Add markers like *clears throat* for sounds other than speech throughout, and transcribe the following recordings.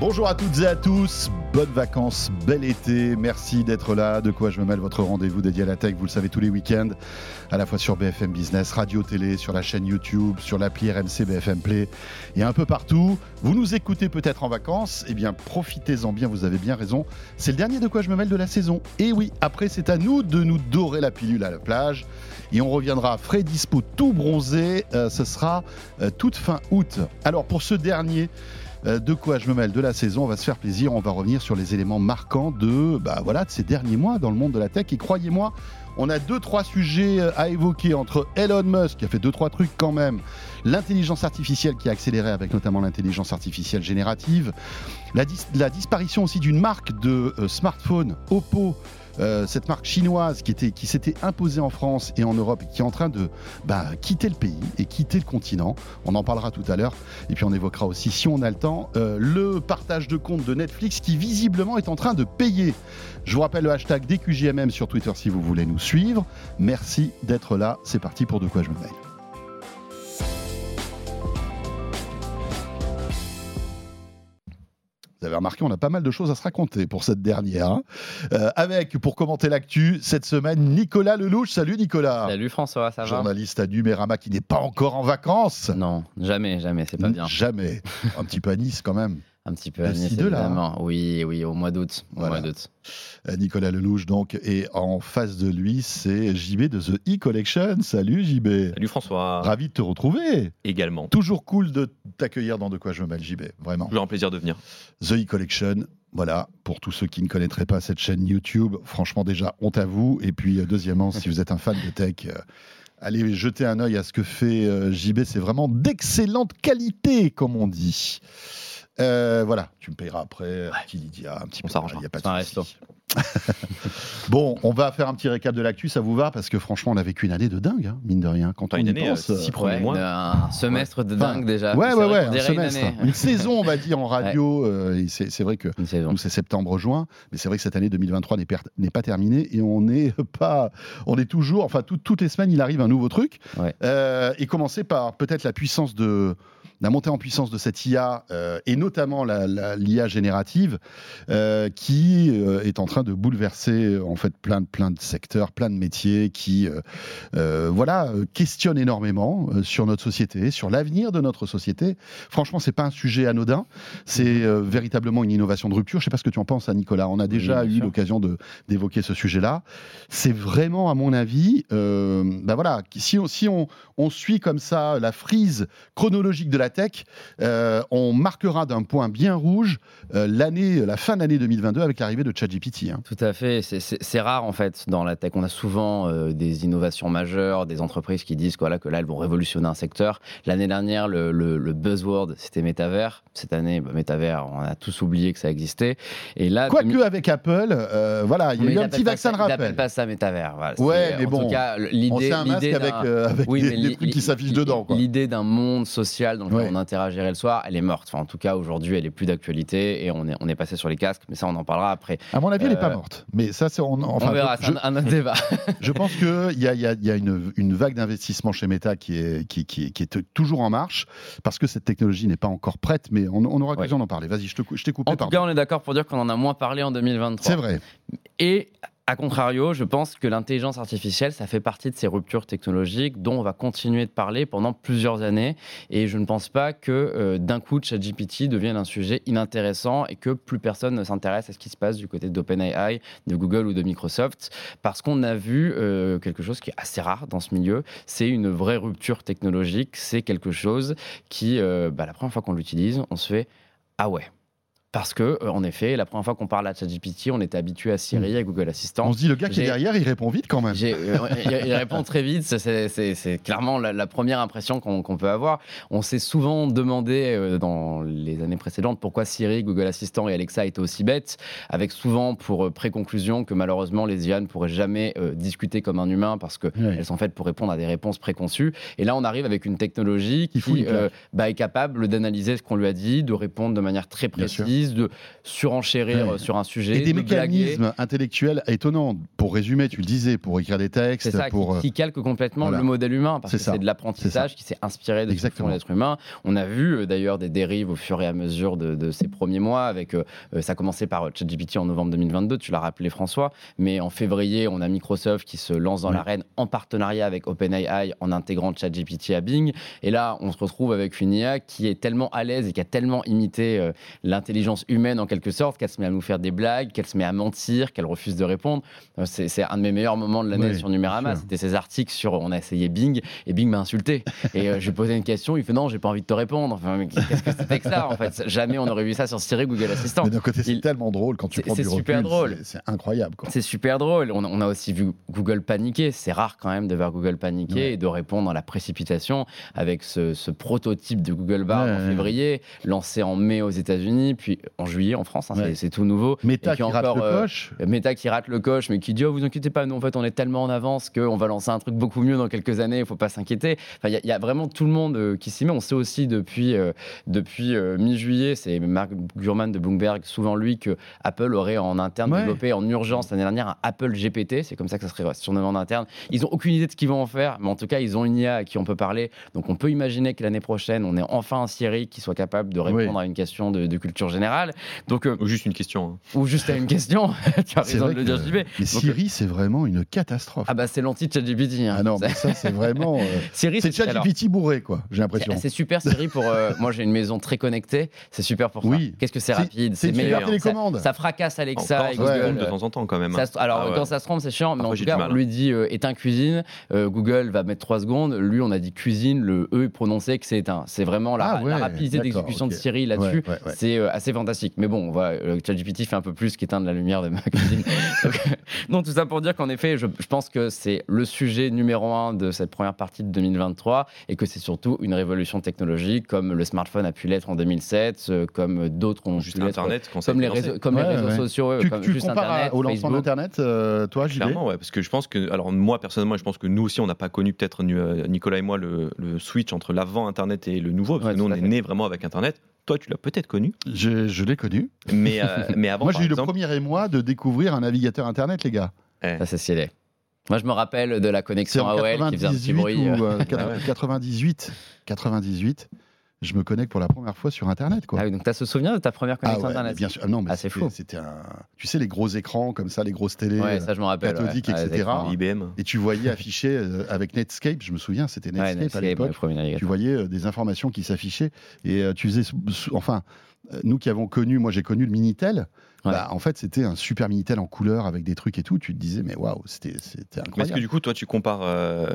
Bonjour à toutes et à tous, bonnes vacances, bel été, merci d'être là. De quoi je me mêle votre rendez-vous dédié à la tech, vous le savez, tous les week-ends, à la fois sur BFM Business, radio, télé, sur la chaîne YouTube, sur l'appli RMC BFM Play et un peu partout. Vous nous écoutez peut-être en vacances, eh bien profitez-en bien, vous avez bien raison. C'est le dernier de quoi je me mêle de la saison. Et oui, après c'est à nous de nous dorer la pilule à la plage et on reviendra frais dispo tout bronzé, euh, ce sera euh, toute fin août. Alors pour ce dernier, de quoi je me mêle de la saison. On va se faire plaisir. On va revenir sur les éléments marquants de, bah, voilà, ces derniers mois dans le monde de la tech. Et croyez-moi, on a deux, trois sujets euh, à évoquer entre Elon Musk, qui a fait deux, trois trucs quand même, l'intelligence artificielle qui a accéléré avec notamment l'intelligence artificielle générative, la, disparition aussi d'une marque de euh, smartphone, Oppo, euh, cette marque chinoise qui, était, qui s'était imposée en France et en Europe et qui est en train de bah, quitter le pays et quitter le continent. On en parlera tout à l'heure. Et puis on évoquera aussi, si on a le temps, euh, le partage de compte de Netflix qui visiblement est en train de payer. Je vous rappelle le hashtag DQJMM sur Twitter si vous voulez nous suivre. Merci d'être là. C'est parti pour De quoi je me mêle. Vous avez remarqué, on a pas mal de choses à se raconter pour cette dernière. Euh, avec, pour commenter l'actu, cette semaine, Nicolas Lelouch. Salut Nicolas. Salut François, ça va Journaliste à Numérama qui n'est pas encore en vacances. Non, jamais, jamais, c'est pas bien. Jamais. Un petit peu à Nice quand même. Un petit peu à Nice, évidemment. Oui, oui, au mois d'août. Euh, Nicolas Lelouch, donc, et en face de lui, c'est JB de The E-Collection. Salut JB. Salut François. Ravi de te retrouver. Également. Toujours cool de t'accueillir dans De quoi je me mêle, JB. Vraiment. Toujours un plaisir de venir. The E-Collection, voilà, pour tous ceux qui ne connaîtraient pas cette chaîne YouTube, franchement déjà, honte à vous. Et puis, euh, deuxièmement, si vous êtes un fan de tech, euh, allez jeter un œil à ce que fait JB. C'est vraiment d'excellente qualité, comme on dit. Euh, voilà, tu me payeras après, un petit Lydia, un petit on s'arrange. Il n'y a pas de resto. *laughs* bon, on va faire un petit récap de l'actu, ça vous va? Parce que franchement, on a vécu une année de dingue, hein, mine de rien. Quand on une y année, pense, euh, six premiers mois. Un semestre de dingue déjà. Ouais, ouais, ouais, un semestre. Une, saison, on va dire, en radio. Euh, c'est vrai que nous, c'est septembre-juin, mais c'est vrai que cette année 2023 n'est pas terminée et on n'est *laughs* pas. On est toujours. Enfin, toutes les semaines, il arrive un nouveau truc. Euh, et commencer par peut-être la puissance de la montée en puissance de cette IA euh, et notamment l'IA générative euh, qui euh, est en train de bouleverser en fait plein de plein de secteurs, plein de métiers qui voilà questionnent énormément sur notre société, sur l'avenir de notre société. Franchement, c'est pas un sujet anodin, c'est véritablement une innovation de rupture. Je sais pas ce que tu en penses, hein, Nicolas. On a déjà eu l'occasion d'évoquer ce sujet-là. C'est vraiment, à mon avis, ben voilà, si on, si on, on suit comme ça la frise chronologique de la tech, euh, on marquera d'un point bien rouge euh, l'année, la fin d'année 2022 avec l'arrivée de ChatGPT. Hein. Tout à fait. C'est rare en fait dans la tech. On a souvent euh, des innovations majeures, des entreprises qui disent voilà, que là elles vont révolutionner un secteur. L'année dernière, le, buzzword c'était métavers. Cette année, bah, métavers, on a tous oublié que ça existait. Et là, quoique avec Apple, voilà, il y a eu un petit vaccin de rappel. Ils n'appellent pas ça métavers. ouais, mais bon. l'idée, un masque avec, avec des, trucs qui s'affichent dedans. L'idée d'un monde social dans lequel on interagirait le soir, elle est morte. Enfin, en tout cas, aujourd'hui, elle est plus d'actualité et on est, on est passé sur les casques, mais ça, on en parlera après. À mon avis, elle n'est pas euh, morte. Mais ça, c'est. On, enfin, on verra, c'est un, autre débat. *laughs* je pense qu'il y a, y a, y a une, une, vague d'investissement chez Meta qui est, qui, qui, qui, est toujours en marche parce que cette technologie n'est pas encore prête, mais on, on aura l'occasion d'en parler. Vas-y, je, je t'ai coupé. En tout cas, on est d'accord pour dire qu'on en a moins parlé en 2023. C'est vrai. Et a contrario, je pense que l'intelligence artificielle, ça fait partie de ces ruptures technologiques dont on va continuer de parler pendant plusieurs années. Et je ne pense pas que euh, d'un coup, ChatGPT devienne un sujet inintéressant et que plus personne ne s'intéresse à ce qui se passe du côté d'OpenAI, de Google ou de Microsoft. Parce qu'on a vu euh, quelque chose qui est assez rare dans ce milieu. C'est une vraie rupture technologique. C'est quelque chose qui, euh, bah, la première fois qu'on l'utilise, on se fait Ah ouais parce que, euh, en effet, la première fois qu'on parle à ChatGPT, on était habitué à Siri, mm. à Google Assistant. On se dit, le gars qui est derrière, il répond vite quand même. Euh, *laughs* il, répond très vite. C'est clairement la, première impression qu'on peut avoir. On s'est souvent demandé euh, dans les années précédentes pourquoi Siri, Google Assistant et Alexa étaient aussi bêtes, avec souvent pour préconclusion que malheureusement les IA ne pourraient jamais discuter comme un humain parce qu'elles sont faites pour répondre à des réponses préconçues. Et là, on arrive avec une technologie qui, bah, est capable d'analyser ce qu'on lui a dit, de répondre de manière très précise exercice de surenchérir Ouais. euh, sur un sujet, Et des de blaguer. mécanismes intellectuels étonnants. Pour résumer, tu le disais, pour écrire des textes, ça, pour. qui, euh, qui calque complètement voilà. le modèle humain, parce que c'est de l'apprentissage qui s'est inspiré de Exactement. l'être humain. On a vu euh, d'ailleurs des dérives au fur et à mesure de, de ces premiers mois. Avec, euh, ça a commencé par ChatGPT en novembre 2022, tu l'as rappelé François, mais en février, on a Microsoft qui se lance dans l'arène en partenariat avec OpenAI en intégrant ChatGPT à Bing. Et là, on se retrouve avec une IA qui est tellement à l'aise et qui a tellement imité euh, l'intelligence humaine en quelque sorte qu'elle se met à nous faire des blagues, qu'elle se met à mentir, qu'elle refuse de répondre. Euh, C'est un de mes meilleurs moments de l'année Oui, sur Numérama. C'était ces articles sur on a essayé Bing et Bing m'a insulté. Et euh, je lui posais une question, il fait non, j'ai pas envie de te répondre. Enfin, mais qu'est-ce que c'était que ça en fait? Jamais on aurait vu ça sur Siri, Google Assistant. Mais d'un côté, c'est Il- tellement drôle quand tu prends du recul. super drôle. c'est- incroyable. C'est super drôle. On, on a aussi vu Google paniquer. C'est rare quand même de voir Google paniquer Ouais. et de répondre à la précipitation avec ce, ce prototype de Google Ouais, en ouais. février, lancé en mai aux États-Unis, puis en juillet en France. hein, Ouais. c'est- tout nouveau. Meta qui rate encore, le euh, coche. Meta qui rate le coche, mais qui dit oh, vous inquiétez pas, nous en fait on est tellement en avance qu'on va lancer un truc beaucoup mieux dans quelques années, il faut pas s'inquiéter. Enfin, Il y, a- il y a vraiment tout le monde euh, qui s'y met. On sait aussi depuis, euh, depuis euh, mi-juillet, c'est Mark Gurman de Bloomberg, souvent lui, que Apple aurait en interne Ouais. développé en urgence l'année dernière un Apple GPT, c'est comme ça que ça serait surnommé en interne. Ils ont aucune idée de ce qu'ils vont en faire, mais en tout cas ils ont une IA à qui on peut parler. Donc on peut imaginer que l'année prochaine, on ait enfin un Siri qui soit capable de répondre à une question de, de culture générale. Donc, euh, Ou juste une question. hein. ou juste à une question, *laughs* tu as raison de le dire, JB. Mais Donc, Siri, c'est vraiment une catastrophe. ah bah c'est l'anti-ChatGPT. Hein. Ah non, C'est- mais ça, c'est vraiment. euh, *laughs* Siri, C'est ChatGPT bourré, quoi, j'ai l'impression. c'est c'est super Siri pour. euh, *laughs* moi, j'ai une maison très connectée. C'est super pour Oui. ça. Qu'est-ce que c'est rapide, c'est meilleur. Ça, ça fracasse Alexa Encore, et de temps en temps quand même. Ça se- alors Ah ouais. quand ça se trompe, c'est chiant, mais en tout cas, on lui dit euh, éteins cuisine, euh, Google va mettre 3 secondes, lui on a dit cuisine, le E est prononcé que c'est éteint. C'est vraiment la, Ah ouais, la rapidité d'exécution de Siri là-dessus, Ouais, ouais, ouais. c'est euh, assez fantastique. Mais bon, voilà, euh, ChatGPT fait un peu plus qu'éteindre la lumière de ma cuisine. donc, euh, non, tout ça pour dire qu'en effet, je, je pense que c'est le sujet numéro un de cette première partie de 2023 et que c'est surtout une révolution technologique comme le smartphone a pu l'être en 2007, euh, comme d'autres ont Juste pu l'être. Internet, Comme les réseaux, comme les Ouais, réseaux ouais. sociaux, Tu, comme tu juste compares à- Internet, au lancement d'Internet, euh, toi, JB Clairement, ouais, parce que je pense que, alors moi personnellement, je pense que nous aussi, on n'a pas connu peut-être Nicolas et moi le, le switch entre l'avant Internet et le nouveau, parce Ouais, que nous on est né vraiment avec Internet. Toi, tu l'as peut-être connu, Je, je l'ai connu. mais, euh, *laughs* mais avant, Moi, j'ai eu le premier émoi de découvrir un navigateur Internet, les gars. Ça, c'est stylé. Moi, je me rappelle de la connexion AOL qui faisait un petit 98 bruit. ou euh. euh, 98. 98. Je me connecte pour la première fois sur Internet, quoi. Ah oui, donc tu as ce souvenir de ta première Ah connexion ouais, Internet bien sûr. Ah non, mais Ah, c'est fou. C'était un. Tu sais, les gros écrans comme ça, les grosses télés. Ouais, euh, ça, je me rappelle. cathodique, ouais. Etc. IBM. Et tu voyais afficher euh, avec Netscape, je me souviens, c'était Ouais, Netscape à l'époque. Tu voyais euh, des informations qui s'affichaient et euh, tu faisais. Enfin, euh, nous qui avons connu, moi j'ai connu le Minitel. Ouais. Bah, en fait, c'était un super Minitel en couleur avec des trucs et tout. Tu te disais, mais waouh, c'était Mais est-ce que incroyable. du coup, toi, tu compares euh,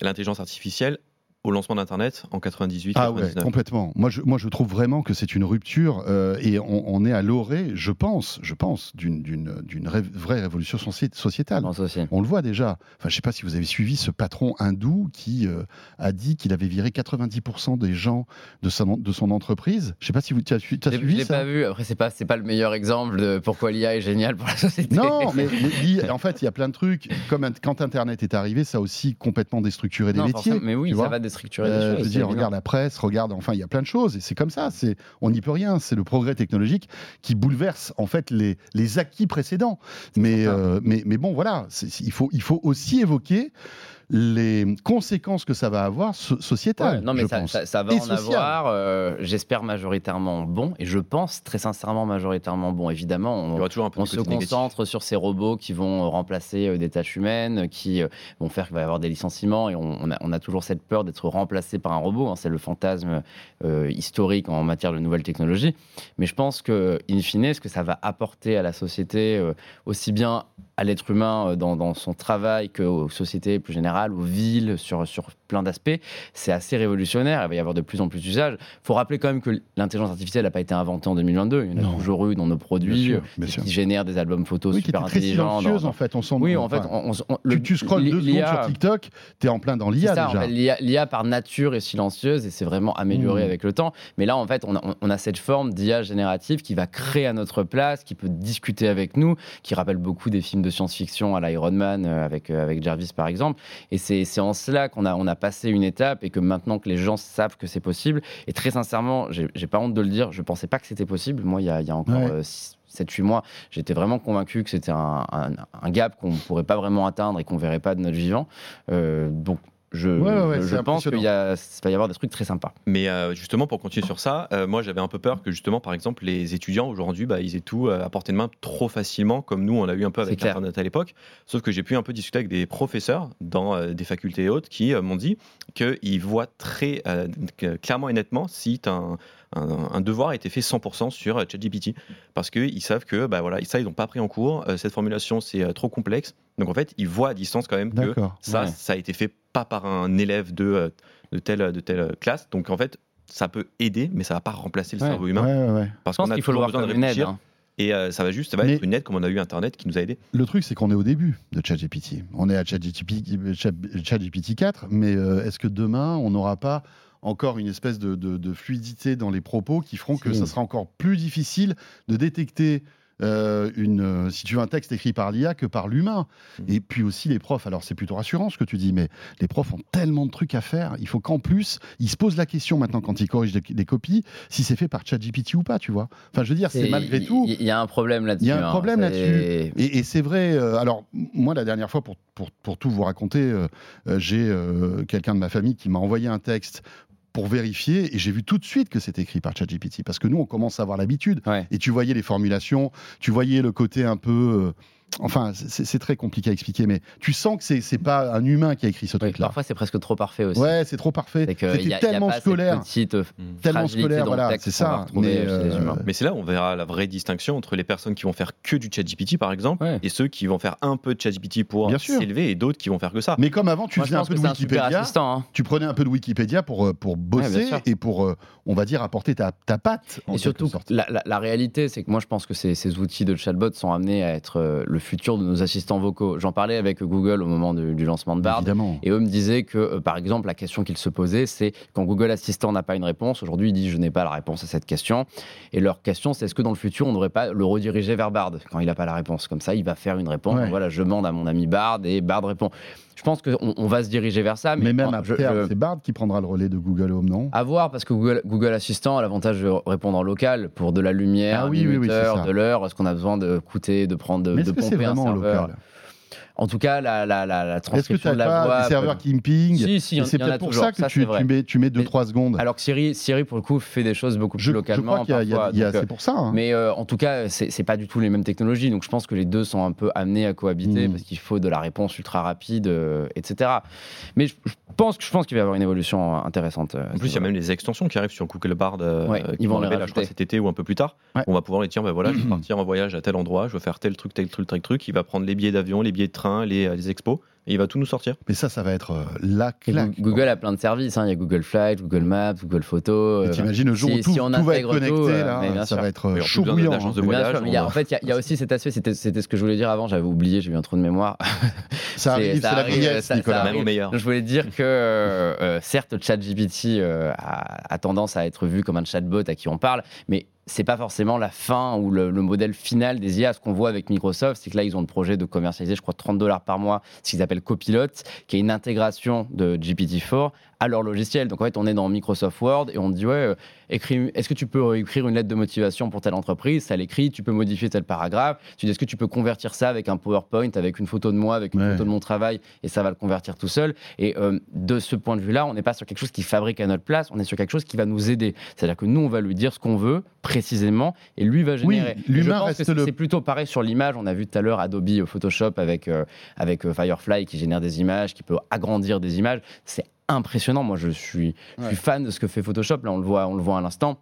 l'intelligence artificielle au lancement d'Internet en 98, Ah ouais, 99 complètement. Moi je, moi, je trouve vraiment que c'est une rupture euh, et on, on est à l'orée, je pense, je pense, d'une d'une d'une ré- vraie révolution sociétale. On le voit déjà. Enfin, je sais pas si vous avez suivi ce patron hindou qui euh, a dit qu'il avait viré 90% des gens de, sa, de son entreprise. Je sais pas si vous as, su- tu as Je l'ai- je suivi l'ai ça? pas vu. Après, c'est pas, c'est pas le meilleur exemple de pourquoi l'IA est géniale pour la société. Non, *laughs* mais, en fait, il y a plein de trucs. Comme un- quand Internet est arrivé, ça a aussi complètement déstructuré des Non, métiers. mais oui, ça va Euh, je veux dire, regarde la presse, regarde, enfin, il y a plein de choses, et c'est comme ça. C'est, on n'y peut rien. C'est le progrès technologique qui bouleverse en fait les, les acquis précédents. Mais, euh, mais, mais bon, voilà, il faut, il faut aussi évoquer les conséquences que ça va avoir so- sociétales. Ouais, non, mais je ça, pense. ça- ça va Et en social. avoir, euh, j'espère majoritairement bon, et je pense très sincèrement majoritairement bon. Évidemment, Il y on, aura toujours un peu on de se négatif. concentre sur ces robots qui vont remplacer euh, des tâches humaines, qui euh, vont faire qu'il va y avoir des licenciements, et on, on a, on a toujours cette peur d'être remplacé par un robot. hein. C'est le fantasme euh, historique en matière de nouvelles technologies. Mais je pense que, in fine, ce que ça va apporter à la société, euh, aussi bien à l'être humain euh, dans, dans son travail qu'aux sociétés plus générales, aux villes, sur, sur plein d'aspects, c'est assez révolutionnaire. Il va y avoir de plus en plus d'usages. Il faut rappeler quand même que l'intelligence artificielle n'a pas été inventée en 2022. Il y en a Non. toujours eu dans nos Bien produits sûr, euh, bien qui, sûr. qui génèrent des albums photos Oui, qui super très intelligents. dans- en fait. On s'en Oui, en fait, enfin, on, on- on- tu, le- tu scrolles deux secondes sur TikTok, t'es en plein dans l'IA en déjà. fait, l'IA, l'IA par nature est silencieuse et c'est vraiment amélioré Mmh. avec le temps. Mais là, en fait, on a, on a cette forme d'IA générative qui va créer à notre place, qui peut discuter avec nous, qui rappelle beaucoup des films de science-fiction à l'Iron Man euh, avec, euh, avec Jarvis par exemple. Et c'est en cela qu'on a, on a passé une étape et que maintenant que les gens savent que c'est possible, et très sincèrement, j'ai j'ai pas honte de le dire, je pensais pas que c'était possible. Moi, il y a, il y a encore Ouais. euh, six- 7-8 mois, j'étais vraiment convaincu que c'était un, un- un gap qu'on ne pourrait pas vraiment atteindre et qu'on verrait pas de notre vivant. Euh, donc, je, Ouais, ouais, je- pense qu'il va y avoir des trucs très sympas. Mais euh, justement, pour continuer sur ça, euh, moi j'avais un peu peur que justement, par exemple, les étudiants aujourd'hui, bah, ils aient tout euh, à portée de main trop facilement, comme nous on l'a eu un peu avec. Internet à l'époque. Sauf que j'ai pu un peu discuter avec des professeurs dans euh, des facultés et autres qui euh, m'ont dit qu'ils voient très euh, clairement et nettement si un, un- un devoir a été fait 100% sur ChatGPT. Parce qu'ils savent que bah, voilà, ça, ils n'ont pas pris en cours, cette formulation c'est trop complexe. Donc en fait, ils voient à distance quand même que ça, Ouais. ça a été fait pas par un élève de, euh, de, telle, de telle classe. Donc en fait, ça peut aider, mais ça va pas remplacer le Ouais. cerveau humain. ouais, ouais. Parce qu'on a qu'il faut le voir besoin de aide. hein. Et euh, ça va juste, ça va Mais- être une aide comme on a eu Internet qui nous a aidés. Le truc, c'est qu'on est au début de ChatGPT. On est à ChatGPT, Chat- ChatGPT 4, mais euh, est-ce que demain, on n'aura pas encore une espèce de, de- de fluidité dans les propos qui feront que ça sera encore plus difficile de détecter euh, une, euh, si tu veux un texte écrit par l'IA que par l'humain. Mm. Et puis aussi les profs. Alors c'est plutôt rassurant ce que tu dis, mais les profs ont tellement de trucs à faire. Il faut qu'en plus, ils se posent la question maintenant quand ils corrigent des, des copies, si c'est fait par ChatGPT ou pas, tu vois. Enfin, je veux dire, c'est malgré tout. Il y, a un problème là-dessus. Il y a un hein. problème là-dessus. Et, et c'est vrai, euh, alors moi la dernière fois, pour, pour, pour tout vous raconter, euh, j'ai quelqu'un de ma famille qui m'a envoyé un texte pour vérifier et j'ai vu tout de suite que c'était écrit par ChatGPT parce que nous on commence à avoir l'habitude Ouais. et tu voyais les formulations, tu voyais le côté un peu... euh, Enfin, c'est très compliqué à expliquer, mais tu sens que c'est pas un humain qui a écrit ce Oui, truc-là. parfois, c'est presque trop parfait aussi. Ouais, c'est trop parfait. C'était tellement scolaire, euh, tellement fragilité scolaire, voilà, c'est ça. Mais, euh, humains. Mais c'est là où on verra la vraie distinction entre les personnes qui vont faire que du ChatGPT, par exemple, Ouais. et ceux qui vont faire un peu de ChatGPT pour Bien sûr. s'élever, et d'autres qui vont faire que ça. mais comme avant, tu faisais un peu de Wikipédia. hein. tu prenais un peu de Wikipédia pour, euh, pour bosser et pour, euh, on va dire, apporter ta, ta patte. en Et surtout, la, la- la réalité, c'est que moi, je pense que ces, ces outils de chatbot sont amenés à être le futur de nos assistants vocaux. J'en parlais avec Google au moment du lancement de Bard. Évidemment. Et eux me disaient que, euh, par exemple, la question qu'ils se posaient, c'est quand Google Assistant n'a pas une réponse, aujourd'hui, ils disent je n'ai pas la réponse à cette question. Et leur question, c'est est-ce que dans le futur, on ne devrait pas le rediriger vers Bard? Quand il n'a pas la réponse Comme ça, il va faire une réponse. Ouais. Voilà, je demande à mon ami Bard et Bard répond. Je pense qu'on on va se diriger vers ça. Mais, Mais même je- Ah, c'est Bard qui prendra le relais de Google Home, non? À voir, parce que Google, Google Assistant a l'avantage de répondre en local pour de la lumière, Ah oui, de l'heure. Est-ce qu'on a besoin de coûter, de prendre, de, Mais de que pomper un serveur local? En tout cas, la, la, la, la que transcription n'as de la pas voix. des serveurs qui ping Si, si, c'est peut-être pour toujours, ça que ça, tu, mets, tu mets Mais- 2-3 secondes. Alors que Siri, Siri, pour le coup, fait des choses beaucoup plus je, je localement. c'est pour ça. hein. Mais euh, en tout cas, c'est pas du tout les mêmes technologies. Donc je pense que les deux sont un peu amenés à cohabiter Mm. parce qu'il faut de la réponse ultra rapide, euh, etc. Mais je, je pense, que- je pense qu'il va y avoir une évolution intéressante. euh, En plus, il y a même les extensions qui arrivent sur Google Bard euh, Ouais, qui ils vont arriver, là, je crois, cet été ou un peu plus tard. Ouais. On va pouvoir les dire, ben voilà, je vais *clears throat* partir en voyage à tel endroit, je vais faire tel truc, tel truc, tel truc. Il va prendre les billets d'avion, les billets de train, les, les expos, et il va tout nous sortir. Mais ça, ça va être euh, la claque. Goo- Google a plein de services. hein. Il y a Google Flight, Google Maps, Google Photos. Euh, T'imagines le jour si- où tout, si on tout va être connecté, tout, euh, là, ça sûr. va être euh, d'agence de hein. Bien voyage, sûr, mais il y a- en fait, il y a- il y, a aussi cet aspect, c'était ce que je voulais dire avant, j'avais oublié, j'ai eu un trou de mémoire. *laughs* Ça arrive, c'est ça la arrive, vieillesse, ça-. Même au meilleur. Je voulais dire que, euh, euh, certes, ChatGPT euh, a, a tendance à être vu comme un chatbot à qui on parle, mais c'est pas forcément la fin ou le, le modèle final des IA. Ce qu'on voit avec Microsoft, c'est que là, ils ont le projet de commercialiser, je crois, 30 dollars par mois, ce qu'ils appellent Copilot, qui est une intégration de GPT-4 à leur logiciel. Donc, en fait, on est dans Microsoft Word et on dit, ouais, euh, écris- est-ce que tu peux écrire une lettre de motivation pour telle entreprise? Ça l'écrit, tu peux modifier tel paragraphe. Tu dis, est-ce que tu peux convertir ça avec un PowerPoint, avec une photo de moi, avec une Ouais. photo de mon travail, et ça va le convertir tout seul? Et euh, de ce point de vue-là, on n'est pas sur quelque chose qui fabrique à notre place, on est sur quelque chose qui va nous aider. C'est-à-dire que nous, on va lui dire ce qu'on veut précisément, et lui va Oui, générer. Et l'humain je pense reste que c'est- le- c'est plutôt pareil sur l'image. On a vu tout à l'heure Adobe euh, Photoshop avec, euh, avec Firefly qui génère des images, qui peut agrandir des images. C'est impressionnant. Moi, je suis, je suis Ouais. fan de ce que fait Photoshop. Là, on le voit, on le voit à l'instant.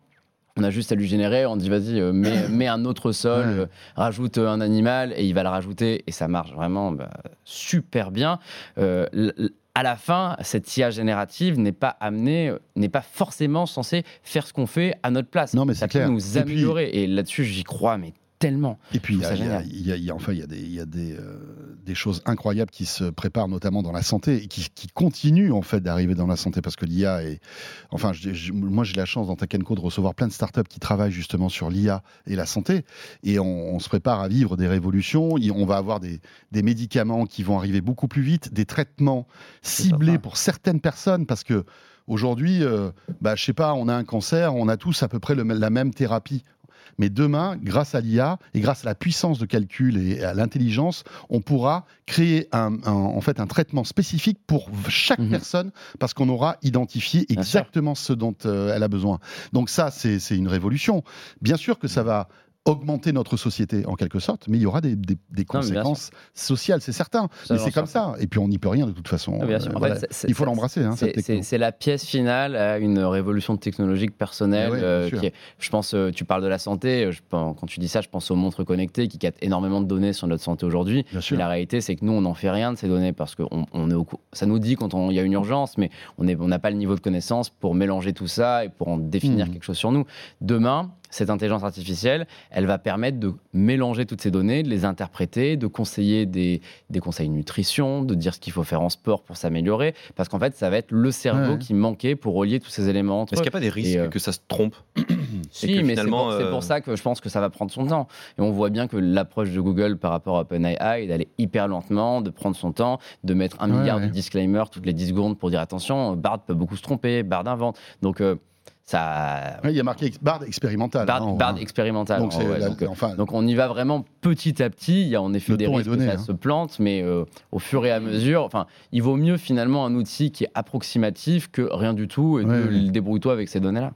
On a juste à lui générer, on dit vas-y, euh, mets, *coughs* mets un autre sol, Ouais. euh, rajoute un animal et il va le rajouter et ça marche vraiment bah, super bien. Euh, à la fin, cette IA générative n'est pas amenée, euh, n'est pas forcément censée faire ce qu'on fait à notre place. Non, mais ça c'est clair. peut nous Et puis- améliorer et là-dessus, j'y crois, mais tellement. Et puis, il y, a- y y y enfin, il y a, des, il y a des, euh, des choses incroyables qui se préparent, notamment dans la santé, et qui, qui continuent en fait d'arriver dans la santé, parce que l'IA est. Enfin, je- je- moi, j'ai la chance dans Tech Co de recevoir plein de startups qui travaillent justement sur l'IA et la santé, et on, on se prépare à vivre des révolutions. On va avoir des, des médicaments qui vont arriver beaucoup plus vite, des traitements ciblés certain. pour certaines personnes, parce que aujourd'hui, euh, bah, je sais pas, on a un cancer, on a tous à peu près le- la même thérapie. Mais demain, grâce à l'IA et grâce à la puissance de calcul et à l'intelligence, on pourra créer un, un- en fait un traitement spécifique pour chaque Mhm. personne parce qu'on aura identifié exactement ce dont euh, elle a besoin. Donc ça, c'est une révolution. Bien sûr que ça va augmenter notre société en quelque sorte, mais il y aura des, des- des Non, mais bien conséquences sociales, c'est certain. Ça, mais c'est comme ça. Et puis on n'y peut rien de toute façon. Ah. Euh, voilà. fait, il faut l'embrasser, hein, C'est- la pièce finale à une révolution technologique personnelle. Eh ouais, euh, sûr. qui est- je pense, euh, tu parles de la santé. je quand tu dis ça, je pense aux montres connectées qui captent énormément de données sur notre santé aujourd'hui. La réalité, c'est que nous, on n'en fait rien de ces données parce que on, on est au ça nous dit quand il y a une urgence, mais on n'a pas le niveau de connaissance pour mélanger tout ça et pour en définir Mhm. quelque chose sur nous. Demain, cette intelligence artificielle, elle va permettre de mélanger toutes ces données, de les interpréter, de conseiller des, des conseils nutrition, de dire ce qu'il faut faire en sport pour s'améliorer, parce qu'en fait, ça va être le cerveau Ouais. qui manquait pour relier tous ces éléments entre Est-ce eux. qu'il n'y a pas des risques euh, que ça se trompe *clears throat* Si, que mais c'est finalement, pour, c'est euh, pour ça que je pense que ça va prendre son temps. Et on voit bien que l'approche de Google par rapport à OpenAI est d'aller hyper lentement, de prendre son temps, de mettre un Ouais, milliard ouais. de disclaimers toutes les 10 secondes pour dire attention, Bard peut beaucoup se tromper, Bard invente. Donc, euh, ça. Ouais, il y a marqué ex- Bard expérimental. Bard, hein, en- Bard expérimental. Donc, c'est Ouais, la- donc, enfin, donc on y va vraiment petit à petit. Il y a en effet des risques donné, que ça hein. se plante, mais euh, au fur et à mesure, enfin, il vaut mieux finalement un outil qui est approximatif que rien du tout et ouais. débrouille-toi avec ces données-là.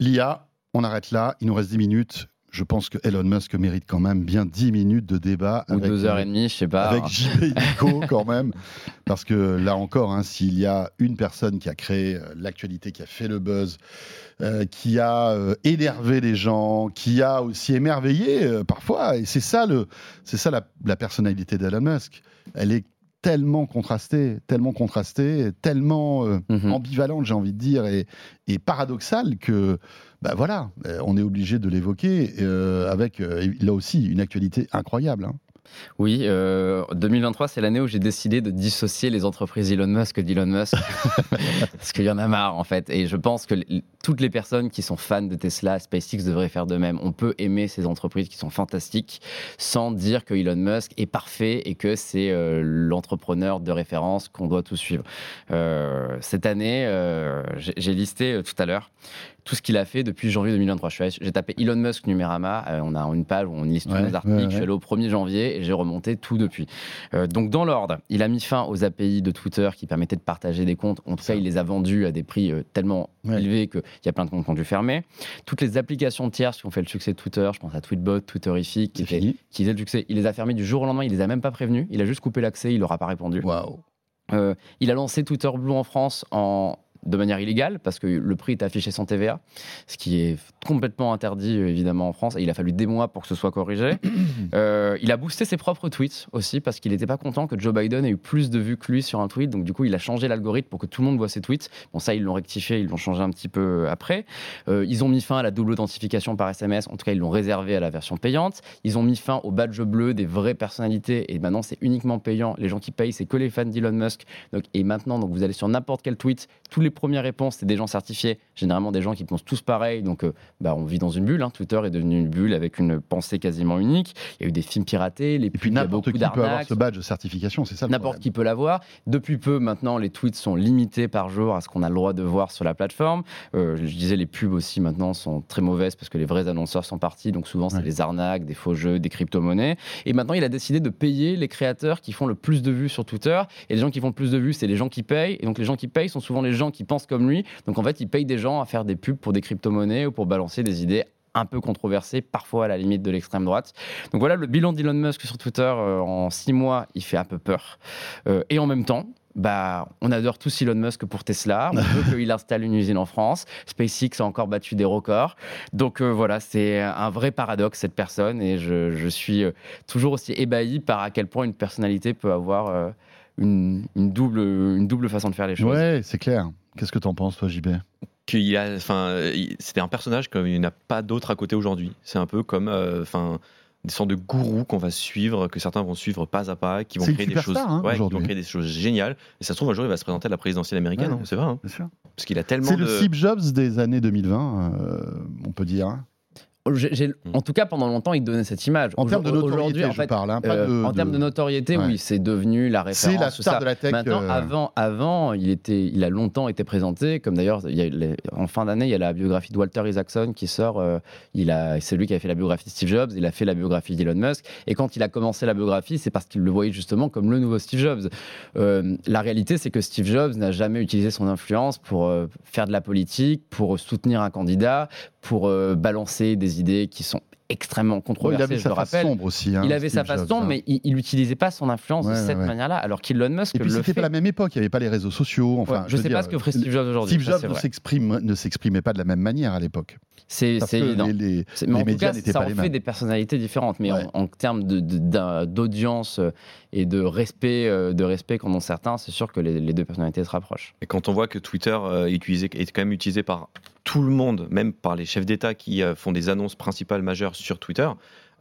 L'IA, on arrête là. Il nous reste 10 minutes. Je pense que Elon Musk mérite quand même bien 10 minutes de débat. Ou avec, deux heures euh, et demie, je sais pas. Avec JP et Nico, *laughs* quand même. Parce que là encore, hein, s'il y a une personne qui a créé euh, l'actualité, qui a fait le buzz, euh, qui a euh, énervé les gens, qui a aussi émerveillé euh, parfois, et c'est ça, le, c'est ça la, la personnalité d'Elon Musk. Elle est tellement contrastée, tellement contrastée, tellement euh, Mhm. ambivalente, j'ai envie de dire, et, et paradoxale que, bah voilà, euh, on est obligé de l'évoquer euh, avec là aussi une actualité incroyable. hein. Oui, euh, 2023, c'est l'année où j'ai décidé de dissocier les entreprises Elon Musk d'Elon *laughs* Musk. Parce qu'il y en a marre, en fait. Et je pense que toutes les personnes qui sont fans de Tesla, SpaceX devraient faire de même. On peut aimer ces entreprises qui sont fantastiques sans dire que Elon Musk est parfait et que c'est euh, l'entrepreneur de référence qu'on doit tous suivre. Euh, cette année, euh, j'ai listé euh, tout à l'heure tout ce qu'il a fait depuis janvier 2023. Je suis allé- J'ai tapé Elon Musk Numérama. euh, on a une page où on liste tous Ouais, nos articles. ouais, Je suis allé au 1er janvier et j'ai remonté tout depuis. Euh, donc, dans l'ordre, il a mis fin aux API de Twitter qui permettaient de partager des comptes. En tout cas, il les a vendus à des prix euh, tellement élevés qu'il y a plein de comptes qui ont dû fermer. Toutes les applications tierces qui ont fait le succès de Twitter, je pense à Tweetbot, Twitterific, qui, étaient- qui faisaient le succès, il les a fermés du jour au lendemain. Il les a même pas prévenus. Il a juste coupé l'accès. Il leur a pas répondu. Waouh. Euh, il a lancé Twitter Blue en France en de manière illégale parce que le prix est affiché sans TVA, ce qui est complètement interdit évidemment en France et il a fallu des mois pour que ce soit corrigé. *clears throat* Euh, il a boosté ses propres tweets aussi parce qu'il n'était pas content que Joe Biden ait eu plus de vues que lui sur un tweet, donc du coup il a changé l'algorithme pour que tout le monde voit ses tweets. Bon ça ils l'ont rectifié, ils l'ont changé un petit peu après. Euh, ils ont mis fin à la double authentification par SMS, en tout cas ils l'ont réservé à la version payante. Ils ont mis fin au badge bleu des vraies personnalités et maintenant c'est uniquement payant. Les gens qui payent c'est que les fans d'Elon Musk. Donc, et maintenant donc vous allez sur n'importe quel tweet, tous les premières réponses c'est des gens certifiés, généralement des gens qui pensent tous pareil. Donc euh, bah, on vit dans une bulle. hein. Twitter est devenu une bulle avec une pensée quasiment unique. Il y a eu des films piratés, les Et puis n'importe qui peut avoir ce badge de certification, c'est ça N'importe qui peut l'avoir. Depuis peu, maintenant, les tweets sont limités par jour à ce qu'on a le droit de voir sur la plateforme. Euh, je disais, les pubs aussi maintenant sont très mauvaises parce que les vrais annonceurs sont partis. Donc souvent, c'est Ouais. des arnaques, des faux jeux, des crypto-monnaies. Et maintenant, il a décidé de payer les créateurs qui font le plus de vues sur Twitter. Et les gens qui font le plus de vues, c'est les gens qui payent. Et donc les gens qui payent sont souvent les gens qui pensent comme lui. Donc en fait, il paye des gens à faire des pubs pour des crypto-monnaies ou pour balancer des idées un peu controversées, parfois à la limite de l'extrême droite. Donc voilà, le bilan d'Elon Musk sur Twitter euh, en six mois, il fait un peu peur. Euh, et en même temps, bah, on adore tous Elon Musk pour Tesla. On *laughs* veut qu'il installe une usine en France. SpaceX a encore battu des records. Donc euh, voilà, c'est un vrai paradoxe cette personne et je, je suis toujours aussi ébahi par à quel point une personnalité peut avoir une, une double, une double façon de faire les choses. Ouais, c'est clair. Qu'est-ce que t'en penses, toi, JB qu'il a, enfin, il- c'était un personnage comme il n'y en a pas d'autre à côté aujourd'hui. C'est un peu comme, euh, enfin, des sortes de gourous qu'on va suivre, que certains vont suivre pas à pas, qui vont créer des choses, superstar, hein, ouais, qui vont créer des choses géniales. Et ça se trouve un jour il va se présenter à la présidentielle américaine, Ouais. hein, c'est vrai, hein, Bien sûr. parce qu'il a tellement C'est de. le Steve Jobs des années 2020, euh, on peut dire. J'ai- En tout cas, pendant longtemps, il donnait cette image. En termes de notoriété, en je fait, parle. hein, pas euh, de- en termes de notoriété, Ouais. oui, c'est devenu la référence. C'est la star ça. de la tech. Maintenant, euh, avant, avant, il était, il a longtemps été présenté comme d'ailleurs, en fin d'année, il y a la biographie de Walter Isaacson qui sort. euh, il a, c'est lui qui a fait la biographie de Steve Jobs. Il a fait la biographie d'Elon Musk. Et quand il a commencé la biographie, c'est parce qu'il le voyait justement comme le nouveau Steve Jobs. Euh, la réalité, c'est que Steve Jobs n'a jamais utilisé son influence pour euh, faire de la politique, pour soutenir un candidat, pour euh, balancer des idées qui sont extrêmement bon, il controversées. avait je sa face sombre aussi. hein, Il avait Steve sa face Jobs, sombre, hein. mais il n'utilisait pas son influence de cette ouais. manière-là, alors qu'Elon Musk Et puis le c'était pas la même époque, il n'y avait pas les réseaux sociaux. Enfin, je veux sais dire, pas ce que ferait Steve Jobs aujourd'hui. Steve Jobs ne ne s'exprimait pas de la même manière à l'époque. C'est évident. les, les- C'est- Mais les en tout médias cas, n'étaient ça pas en les fait mêmes. des personnalités différentes. Mais Ouais. en, en termes de- de- d'un- d'audience euh, et de respect, euh, de respect qu'en ont certains, c'est sûr que les, les deux personnalités se rapprochent. Et quand on voit que Twitter euh, est, utilisé, est quand même utilisé par tout le monde, même par les chefs d'État qui euh, font des annonces principales majeures sur Twitter,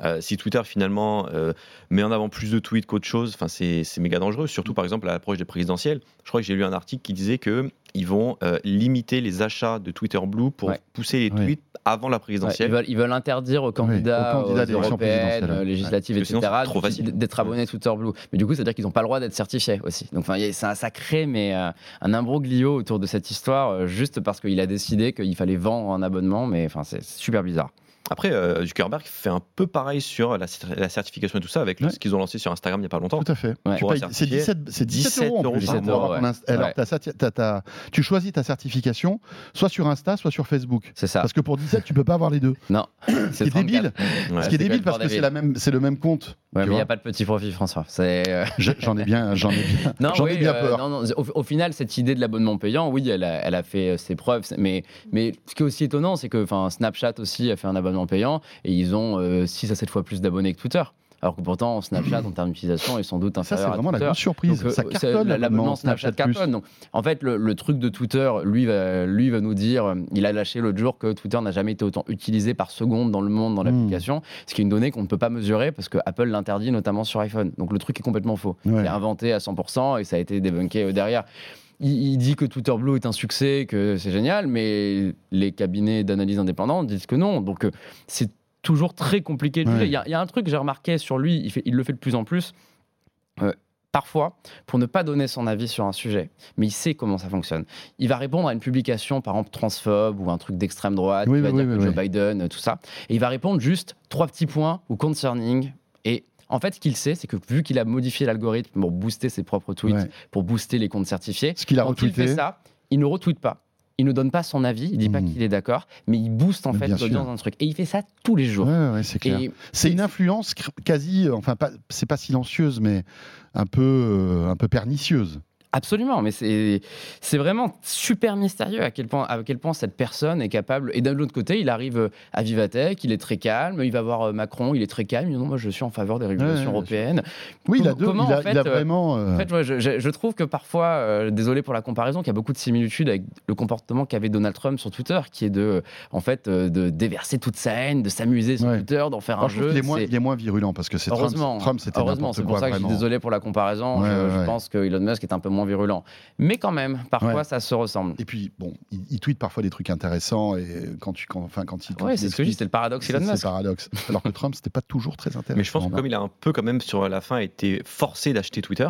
euh, si Twitter finalement euh, met en avant plus de tweets qu'autre chose, enfin c'est c'est méga dangereux. Surtout par exemple à l'approche des présidentielles. Je crois que j'ai lu un article qui disait que ils vont euh, limiter les achats de Twitter Blue pour Ouais. pousser les Ouais. tweets avant la Ouais, présidentielle. ils, veulent, ils veulent interdire aux candidats, aux candidats aux européennes, présidentielles. euh, législatives, etc., d'être abonnés Twitter Blue. Mais du coup, c'est-à-dire qu'ils n'ont pas le droit d'être certifiés aussi. Donc, ça, ça crée mais, euh, un imbroglio autour de cette histoire, euh, juste parce qu'il a décidé qu'il fallait vendre un abonnement. Mais enfin, c'est super bizarre. Après, euh, Zuckerberg fait un peu pareil sur la, la certification et tout ça avec Ouais. ce qu'ils ont lancé sur Instagram il n'y a pas longtemps. Tout à fait. Ouais. C'est 17, c'est 17 euros en 17 plus. euros, hein, ouais. Alors, tu choisis ta certification soit sur Insta, soit sur Facebook. C'est ça. Parce que pour 17, tu peux pas avoir les deux. Non, Ce qui est débile. Ouais. Ce qui est c'est débile parce que c'est c'est le même compte. Ouais, mais il n'y a pas de petit profit, François. C'est. euh, Je- J'en ai bien, j'en ai bien, *laughs* Non, j'en oui, ai bien euh, peur. non, non, au, au final, cette idée de l'abonnement payant, oui, elle a, elle a fait euh, ses preuves. c'est- Mais, mais ce qui est aussi étonnant, c'est que Snapchat aussi a fait un abonnement payant et ils ont 6 à 7 fois plus d'abonnés que Twitter. Alors que pourtant, Snapchat, en termes d'utilisation, est sans doute Ça, c'est à vraiment la grosse surprise. Donc, euh, ça cartonne l'abonnement Snapchat, Snapchat cartonne. Donc, en fait, le, le truc de Twitter, lui va, lui va nous dire, euh, il a lâché l'autre jour que Twitter n'a jamais été autant utilisé par seconde dans le monde dans Hmm. l'application, ce qui est une donnée qu'on ne peut pas mesurer parce que Apple l'interdit notamment sur iPhone. Donc le truc est complètement faux. Ouais. C'est inventé à 100% et ça a été débunké euh, derrière. Il, il dit que Twitter Blue est un succès, que c'est génial, mais les cabinets d'analyse indépendants disent que non. Donc euh, c'est toujours très compliqué de Ouais. Il y, a- il y a un truc que j'ai remarqué sur lui, il, fait- il le fait de plus en plus. Euh, parfois, pour ne pas donner son avis sur un sujet, mais il sait comment ça fonctionne. Il va répondre à une publication, par exemple, transphobe ou un truc d'extrême droite, Oui, qui va oui, dire oui, que Joe. Biden, tout ça. Et il va répondre juste trois petits points ou concerning. Et en fait, ce qu'il sait, c'est que vu qu'il a modifié l'algorithme pour booster ses propres tweets, Ouais. pour booster les comptes certifiés, Ce qu'il a quand il fait ça, il ne retweet pas. Il ne donne pas son avis, il dit pas Mhm. qu'il est d'accord, mais il booste en Mais fait l'audience d'un truc. Et il fait ça tous les jours. Ouais, ouais, c'est clair. C'est une influence quasi, euh, enfin, pas, c'est pas silencieuse, mais un peu, euh, un peu pernicieuse. Absolument, mais c'est vraiment super mystérieux à quel point à quel point cette personne est capable. Et d'un autre côté, il arrive à Vivatech, il est très calme, il va voir euh, Macron, il est très calme. Il dit non, moi je suis en faveur des régulations Ouais, européennes. Oui, il a deux. comment, il a, en fait, il a euh, vraiment. euh, En fait, ouais, je, je- je trouve que parfois, euh, désolé pour la comparaison, qu'il y a beaucoup de similitudes avec le comportement qu'avait Donald Trump sur Twitter, qui est de, en fait, euh, de déverser toute sa haine, de s'amuser sur Ouais. Twitter, d'en faire un je jeu. est moins, il est moins virulent parce que c'est Trump. Heureusement, Trump, c'était heureusement, c'est pour quoi ça que je suis désolé pour la comparaison. Je, je pense que Elon Musk est un peu moins virulent, mais quand même, parfois Ouais. ça se ressemble. Et puis, bon, il, il tweet parfois des trucs intéressants et quand tu, quand, enfin, quand il. quand Ouais, il c'est ce que je dis, c'est le paradoxe c'est Elon c'est Musk. paradoxe. *laughs* Alors que Trump, c'était pas toujours très intéressant. Mais je pense que comme il a un peu quand même sur la fin été forcé d'acheter Twitter,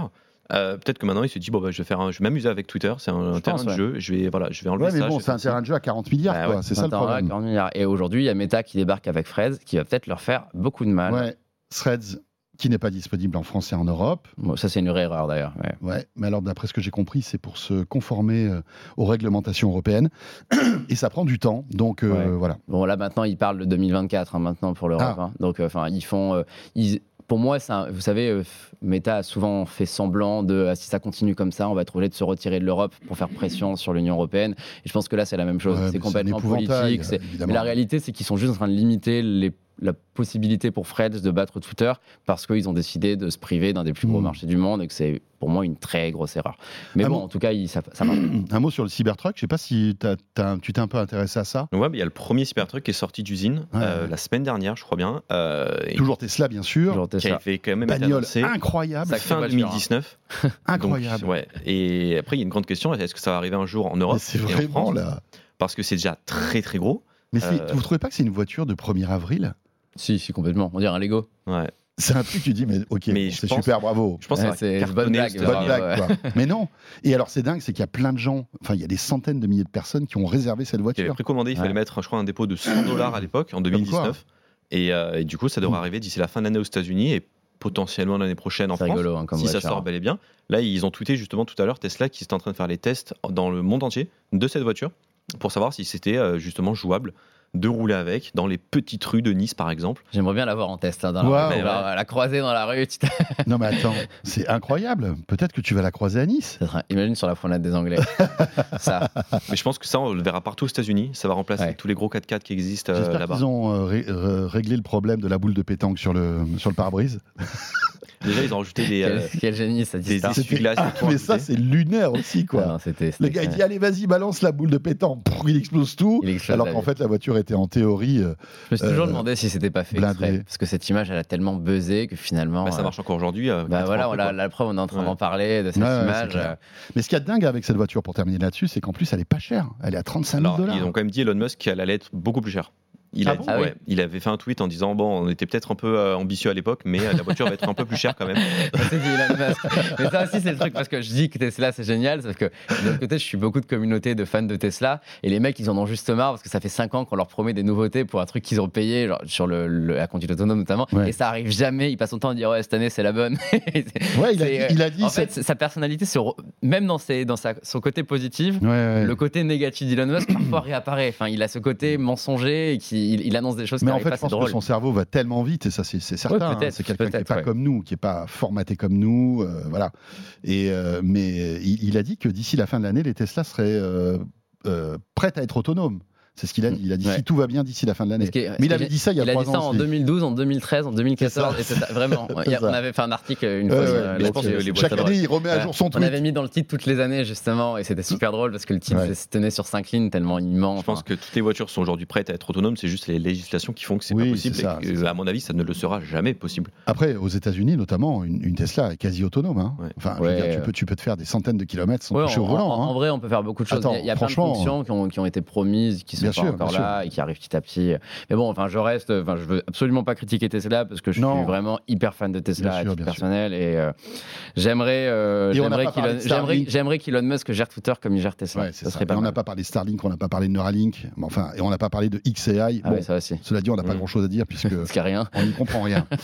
euh, peut-être que maintenant il se dit bon bah je vais faire, un- je vais m'amuser avec Twitter, c'est un, Je terrain pense, de ouais. jeu, je vais voilà, je vais enlever Ouais, mais ça. bon, c'est un terrain de jeu à 40 milliards, Bah quoi. ouais, c'est ça le problème. 40 milliards. Et aujourd'hui, il y a Meta qui débarque avec Fred, qui va peut-être leur faire beaucoup de mal. Ouais, Threads, qui n'est pas disponible en France et en Europe. Bon, ça, c'est une vraie erreur d'ailleurs. ouais. Ouais, mais alors d'après ce que j'ai compris, c'est pour se conformer euh, aux réglementations européennes *clears throat* et ça prend du temps. Donc euh, Ouais. voilà. Bon, là maintenant, ils parlent de 2024 hein, maintenant pour l'Europe. Ah. hein. Donc, euh, enfin, ils font. ils- pour moi, ça, vous savez, Meta a souvent fait semblant de ah, si ça continue comme ça, on va être obligé de se retirer de l'Europe pour faire pression sur l'Union européenne. Et je pense que là, c'est la même chose. Ouais, c'est complètement politique. Mais la réalité, c'est qu'ils sont juste en train de limiter les, la possibilité pour Fred de battre Twitter parce qu'ils ont décidé de se priver d'un des plus gros Mm. marchés du monde et que c'est pour moi une très grosse erreur. Mais bon, en tout cas, il- ça, ça marche. *clears throat* Un mot sur le Cybertruck. Je sais pas si tu t'es un peu intéressé à ça. Ouais, mais il y a le premier Cybertruck qui est sorti d'usine Ouais, euh, ouais. la semaine dernière, je crois bien. euh, Toujours Tesla, bien sûr. Toujours qui Tesla. avait quand même été Bagnole annoncé incroyable. Fin voiture, 2019. *laughs* Donc, Incroyable. ouais. Et après, il y a une grande question est-ce que ça va arriver un jour en Europe C'est et en vraiment France là. Parce que c'est déjà très très gros. Mais Euh, vous trouvez pas que c'est une voiture de 1er avril? Si, si, complètement. On dirait un Lego. Ouais. C'est un truc tu dis mais ok, Mais c'est pense- super, bravo. Je pense Ouais, que c'est une bonne blague, Bonne Ouais, blague, quoi. *laughs* Mais non. Et alors c'est dingue, c'est qu'il y a plein de gens, enfin il y a des centaines de milliers de personnes qui ont réservé cette Il avait voiture. précommandé, il fallait Ouais. mettre, je crois, un dépôt de 100 dollars à l'époque, en 2019. Et, euh, et du coup, ça devrait Mm. arriver d'ici la fin de l'année aux États-Unis et potentiellement l'année prochaine en C'est France. rigolo hein, comme si ça voiture. sort bel et bien. Là, ils ont tweeté justement tout à l'heure Tesla qui est en train de faire les tests dans le monde entier de cette voiture pour savoir si c'était euh, justement jouable de rouler avec dans les petites rues de Nice, par exemple. J'aimerais bien l'avoir en test. hein, dans la, rue. Ouais, la croiser dans la rue. *laughs* Non mais attends, c'est incroyable. Peut-être que tu vas la croiser à Nice. Ça sera- Imagine sur la promenade des Anglais. *laughs* ça. Mais je pense que ça, on le verra partout aux États-Unis. Ça va remplacer Ouais. tous les gros 4x4 qui existent euh, là-bas. qu'ils ont euh, ré- euh, réglé le problème de la boule de pétanque sur le sur le pare-brise. Déjà, ils ont rajouté des, Quel, euh, quel génie cette des essuie-glaces. Ah, mais ça c'est lunaire aussi quoi. Non, c'était- Le c'était gars il dit allez vas-y balance la boule de pétanque, il explose tout. Il explose Alors qu'en fait la voiture était en théorie. euh, Je me suis toujours euh, demandé si c'était pas fait blindé. exprès, parce que cette image, elle a tellement buzzé que finalement. Bah, ça euh, marche encore aujourd'hui. euh, Bah voilà, on a- la preuve, on est en train Ouais. d'en parler de cette Ouais, image. Mais ce qu'il y a de dingue avec cette voiture pour terminer là-dessus, c'est qu'en plus elle est pas chère. Elle est à 35 000 Alors, dollars. ils ont quand même dit Elon Musk qu'elle allait être beaucoup plus chère. Il, Ah a bon? dit- Ah oui. il avait fait un tweet en disant bon, on était peut-être un peu euh, ambitieux à l'époque, mais euh, la voiture va être un peu plus chère quand même. *laughs* C'est dit Elon Musk. Mais ça aussi, c'est le truc parce que je dis que Tesla, c'est génial. Sauf que de l'autre côté, je suis beaucoup de communautés de fans de Tesla. Et les mecs, ils en ont juste marre parce que ça fait 5 ans qu'on leur promet des nouveautés pour un truc qu'ils ont payé, genre sur le, le- la conduite autonome notamment. Ouais. Et ça arrive jamais. Ils passent son temps à dire Ouais, cette année, c'est la bonne. *laughs* Ouais, il a euh, il a dit en fait, sa personnalité, même dans, ses, dans sa, son côté positif, Ouais, ouais. le côté négatif d'Elon Musk parfois réapparaît. Enfin, il a ce côté mensonger et qui, il, il annonce des choses qui Mais en fait, pas, je pense que son cerveau va tellement vite, et ça, c'est certain. hein. c'est quelqu'un qui n'est pas ouais. comme nous, qui n'est pas formaté comme nous. euh, voilà. Et, euh, mais il, il a dit que d'ici la fin de l'année, les Tesla seraient euh, prêtes à être autonomes. C'est ce qu'il a dit. Il a dit Ouais. si tout va bien d'ici la fin de l'année. Mais il avait dit ça il y a il a trois dit ça en aussi. 2012, en 2013, en 2014. C'est et *laughs* c'est- vraiment, on avait fait un article une fois. ouais, sur- mais là-dessus, je pense que les boîtes chaque année, il remet à Ouais. jour son On tweet. avait mis dans le titre toutes les années justement et c'était super drôle parce que le titre Ouais. se tenait sur 5 lignes tellement immense. Je pense que toutes les voitures sont aujourd'hui prêtes à être autonomes, c'est juste les législations qui font que c'est Oui, pas possible. c'est ça, et que, à mon avis, ça ne le sera jamais possible. Après, aux États-Unis notamment, une, une Tesla est quasi autonome. hein. Ouais. Enfin, dire, tu, peux, tu peux te faire des centaines de kilomètres sans toucher en, au volant. en- hein. vrai, on peut faire beaucoup de choses. Il y a, plein de fonctions qui ont, qui ont été promises, qui bien par, sûr, par là sûr. et qui arrive petit à petit. Mais bon, enfin, je reste, enfin, je veux absolument pas critiquer Tesla parce que je suis vraiment hyper fan de Tesla à titre personnel et euh, j'aimerais, euh, j'aimerais qu'Elon Musk gère Twitter comme il gère Tesla. On n'a pas parlé de Starlink, on n'a pas parlé de Neuralink, enfin, et on n'a pas parlé de XAI. Ah cela dit, on n'a pas mm. grand chose à dire *laughs* puisque rien. on n'y comprend rien. *laughs*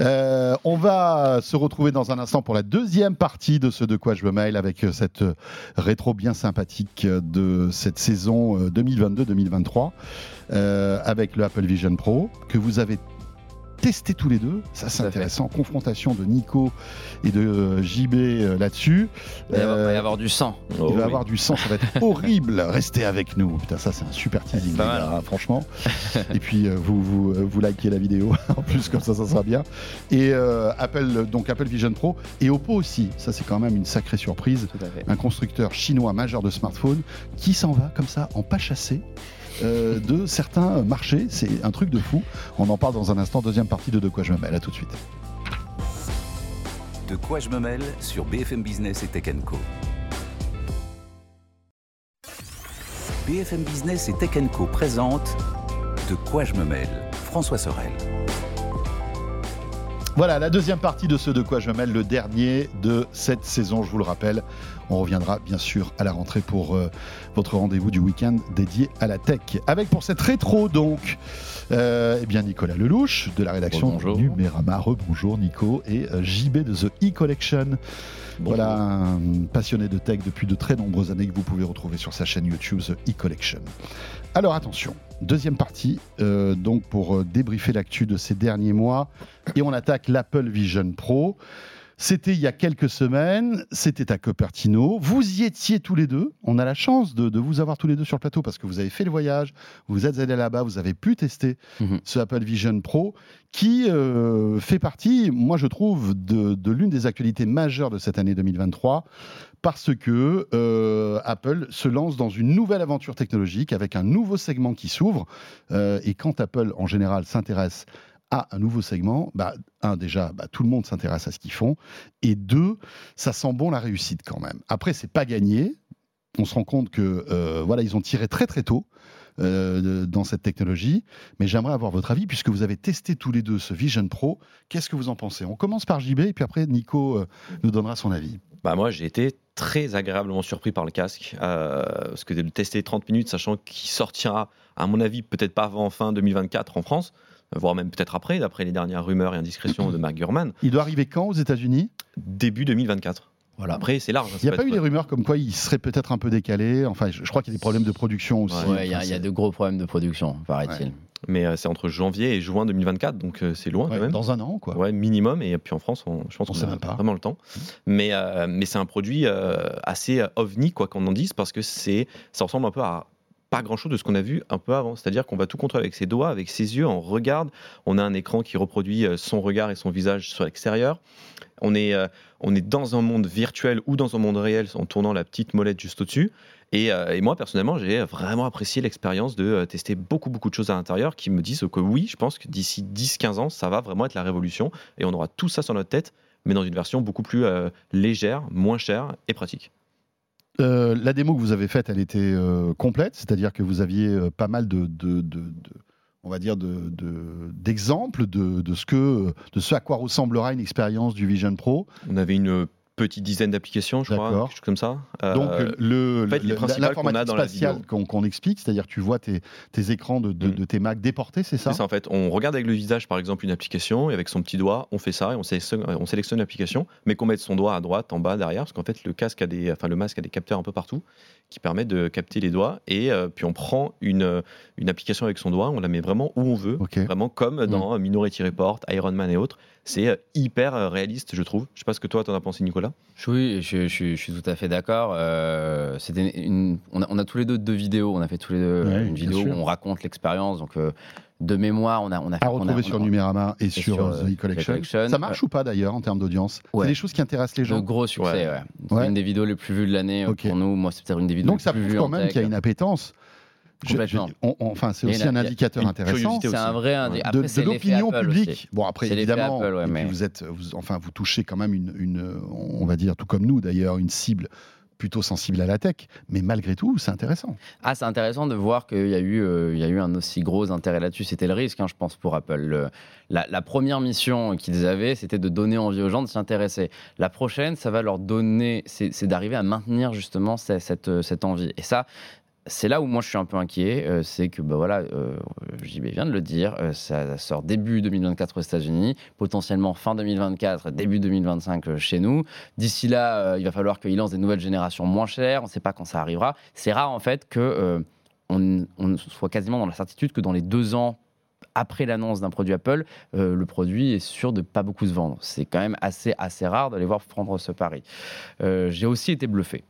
Euh, on va se retrouver dans un instant pour la deuxième partie de ce De quoi je me mail avec cette euh, rétro bien sympathique euh, de cette saison 2022-2023. Euh, avec le Apple Vision Pro que vous avez testé tous les deux. Ça, c'est intéressant. Confrontation de Nico et de euh, JB euh, là-dessus. Il va y y Euh, avoir du sang. il Oh, va oui. avoir du sang, ça va être *laughs* horrible. Restez avec nous. Putain, ça c'est un super teasing, pas mal. franchement. *laughs* Et puis vous, vous, vous likez la vidéo *laughs* en plus, comme ça, ça sera bien. Et euh, Apple, donc Apple Vision Pro et Oppo aussi. Ça c'est quand même une sacrée surprise. Un constructeur chinois majeur de smartphones qui s'en va comme ça en pas chassé. Euh, de certains marchés, c'est un truc de fou. On en parle dans un instant, deuxième partie de De quoi je me mêle. À tout de suite. De quoi je me mêle sur BFM Business et Tech Co. BFM Business et Tech Co présente De quoi je me mêle François Sorel. Voilà, la deuxième partie de ce De quoi je me mêle, le dernier de cette saison, je vous le rappelle. On reviendra bien sûr à la rentrée pour euh, votre rendez-vous du week-end dédié à la tech. Avec pour cette rétro donc, euh, eh bien Nicolas Lelouch de la rédaction Rebonjour. Numérama. Rebonjour Nico et euh, JB de The E-Collection. Voilà, un passionné de tech depuis de très nombreuses années que vous pouvez retrouver sur sa chaîne YouTube The E-Collection. Alors attention, deuxième partie, euh, donc pour euh, débriefer l'actu de ces derniers mois, et on attaque l'Apple Vision Pro. C'était il y a quelques semaines, c'était à Cupertino. Vous y étiez tous les deux. On a la chance de, de vous avoir tous les deux sur le plateau parce que vous avez fait le voyage, vous êtes allés là-bas, vous avez pu tester Mhm. ce Apple Vision Pro qui euh, fait partie, moi je trouve, de, de l'une des actualités majeures de cette année 2023 parce que euh, Apple se lance dans une nouvelle aventure technologique avec un nouveau segment qui s'ouvre. Euh, et quand Apple, en général, s'intéresse à un nouveau segment, bah, un, déjà, bah, tout le monde s'intéresse à ce qu'ils font. Et deux, ça sent bon la réussite quand même. Après, c'est pas gagné. On se rend compte que euh, voilà, ils ont tiré très très tôt dans cette technologie. Mais j'aimerais avoir votre avis puisque vous avez testé tous les deux ce Vision Pro. Qu'est-ce que vous en pensez? On commence par JB et puis après Nico nous donnera son avis. Bah moi, j'ai été très agréablement surpris par le casque. euh, parce que de le tester 30 minutes, sachant qu'il sortira, à mon avis, peut-être pas avant fin 2024 en France, voire même peut-être après, d'après les dernières rumeurs et indiscrétions de Mark Gurman, Il doit arriver quand aux États-Unis? Début 2024. Voilà. Après, c'est large. hein, Il n'y a pas eu des rumeurs comme quoi il serait peut-être un peu décalé. Enfin, je, je crois qu'il y a des problèmes de production aussi. Ouais, il y, a- il y a de gros problèmes de production, paraît-il. Mais euh, c'est entre janvier et juin 2024, donc euh, c'est loin Ouais, quand même. dans un an, quoi. Ouais, minimum. Et puis en France, on- je pense On qu'on sait a même pas. vraiment le temps. Mais, euh, mais c'est un produit euh, assez ovni, quoi qu'on en dise, parce que c'est, ça ressemble un peu à pas grand chose de ce qu'on a vu un peu avant. C'est-à-dire qu'on va tout contrôler avec ses doigts, avec ses yeux, on regarde. On a un écran qui reproduit son regard et son visage sur l'extérieur. On est, euh, on est dans un monde virtuel ou dans un monde réel en tournant la petite molette juste au-dessus. Et, euh, et moi, personnellement, j'ai vraiment apprécié l'expérience de euh, tester beaucoup, beaucoup de choses à l'intérieur qui me disent que oui, je pense que d'ici 10-15 ans, ça va vraiment être la révolution et on aura tout ça sur notre tête, mais dans une version beaucoup plus euh, légère, moins chère et pratique. Euh, la démo que vous avez faite, elle était complète, c'est-à-dire que vous aviez pas mal de, de- de- de- on va dire, de- de- d'exemples de, de ce que, de ce à quoi ressemblera une expérience du Vision Pro. On avait une petite dizaine d'applications, je crois, quelque chose comme ça. Euh, Donc le, en fait, le- l'informatique spatiale qu'on qu'on explique, c'est-à-dire tu vois tes, tes écrans de, de- Mm. de tes Mac déportés, c'est ça? C'est ça en fait. On regarde avec le visage par exemple une application et avec son petit doigt, on fait ça et on sélectionne, on sélectionne l'application, mais qu'on mette son doigt à droite, en bas, derrière, parce qu'en fait le casque a des, enfin le masque a des capteurs un peu partout qui permettent de capter les doigts et euh, puis on prend une, euh, une application avec son doigt, on la met vraiment où on veut, vraiment comme dans Minority Report, Iron Man et autres. C'est hyper réaliste, je trouve. Je sais pas ce que toi t'en as pensé, Nicolas. Oui, je, je- je suis tout à fait d'accord. Euh, c'était une, on, a, on a tous les deux deux vidéos. On a fait tous les deux Ouais, une vidéo sûr. où on raconte l'expérience. Donc, euh, de mémoire, on a, on a fait. À on a- retrouver on a- sur Numérama et, sur, sur, euh, The. E-Collection. Ça marche ou pas d'ailleurs en termes d'audience? Ouais. C'est des choses qui intéressent les gens? gros succès, Ouais. ouais. C'est une des vidéos les plus vues de l'année pour nous. Moi, c'est peut-être une des vidéos Donc les ça plus prouve vues quand en même tech. qu'il y a une appétence. Je- Complètement. je- on- on- enfin, c'est aussi un indicateur intéressant. C'est un vrai. indi-. Après, de, l'opinion Apple publique. aussi. Bon après évidemment, Apple, ouais, et puis mais- vous êtes, vous- enfin vous touchez quand même une, une, on va dire tout comme nous d'ailleurs, une cible plutôt sensible à la tech, mais malgré tout c'est intéressant. Ah, c'est intéressant de voir qu'il y, a eu, euh, il y a eu un aussi gros intérêt là-dessus. C'était le risque, hein, je pense, pour Apple. Le- la, la première mission qu'ils avaient, c'était de donner envie aux gens de s'y intéresser. La prochaine, ça va leur donner, c'est c'est d'arriver à maintenir justement cette, cette, cette envie. Et ça, c'est là où moi je suis un peu inquiet, euh, c'est que bah voilà, euh, JB vient de le dire, euh, ça sort début 2024 aux États-Unis, potentiellement fin 2024, début 2025 euh, chez nous. D'ici là, il va falloir qu'ils lancent des nouvelles générations moins chères. On ne sait pas quand ça arrivera. C'est rare en fait que on, soit quasiment dans la certitude que dans les deux ans après l'annonce d'un produit Apple, le produit est sûr de pas beaucoup se vendre. C'est quand même assez, assez rare d'aller voir prendre ce pari. J'ai aussi été bluffé.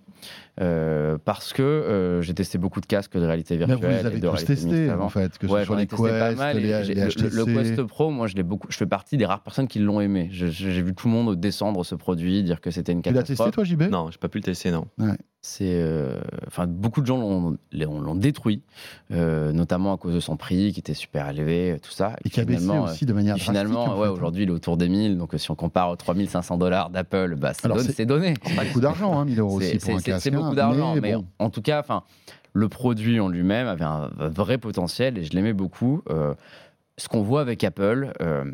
Euh, parce que euh, j'ai testé beaucoup de casques de réalité Mais virtuelle. vous les et avez de tous testés en fait, que ce Ouais, soit j'en ai les testé pas mal. et les, j'ai- les le- HTC. le, le Quest Pro, moi, je l'ai beaucoup. Je fais partie des rares personnes qui l'ont aimé. J'ai vu tout le monde descendre ce produit, dire que c'était une Tu l'as catastrophe. testé toi JB Non, j'ai pas pu le tester, non. C'est, euh, enfin, beaucoup de gens l'ont, détruit, euh, notamment à cause de son prix qui était super élevé, tout ça. Et qui a baissé aussi de manière et finalement, en ouais, fait. aujourd'hui, il est autour des 1000. Donc, si on compare aux 3500 dollars d'Apple, bah, c'est, donné- c'est- donné. C'est pas beaucoup d'argent, hein, 1000 euros C'est, aussi pour un casque. c'est beaucoup d'argent, mais, bon. en tout cas, enfin, le produit en lui-même avait un vrai potentiel et je l'aimais beaucoup. Euh, ce qu'on voit avec Apple, euh,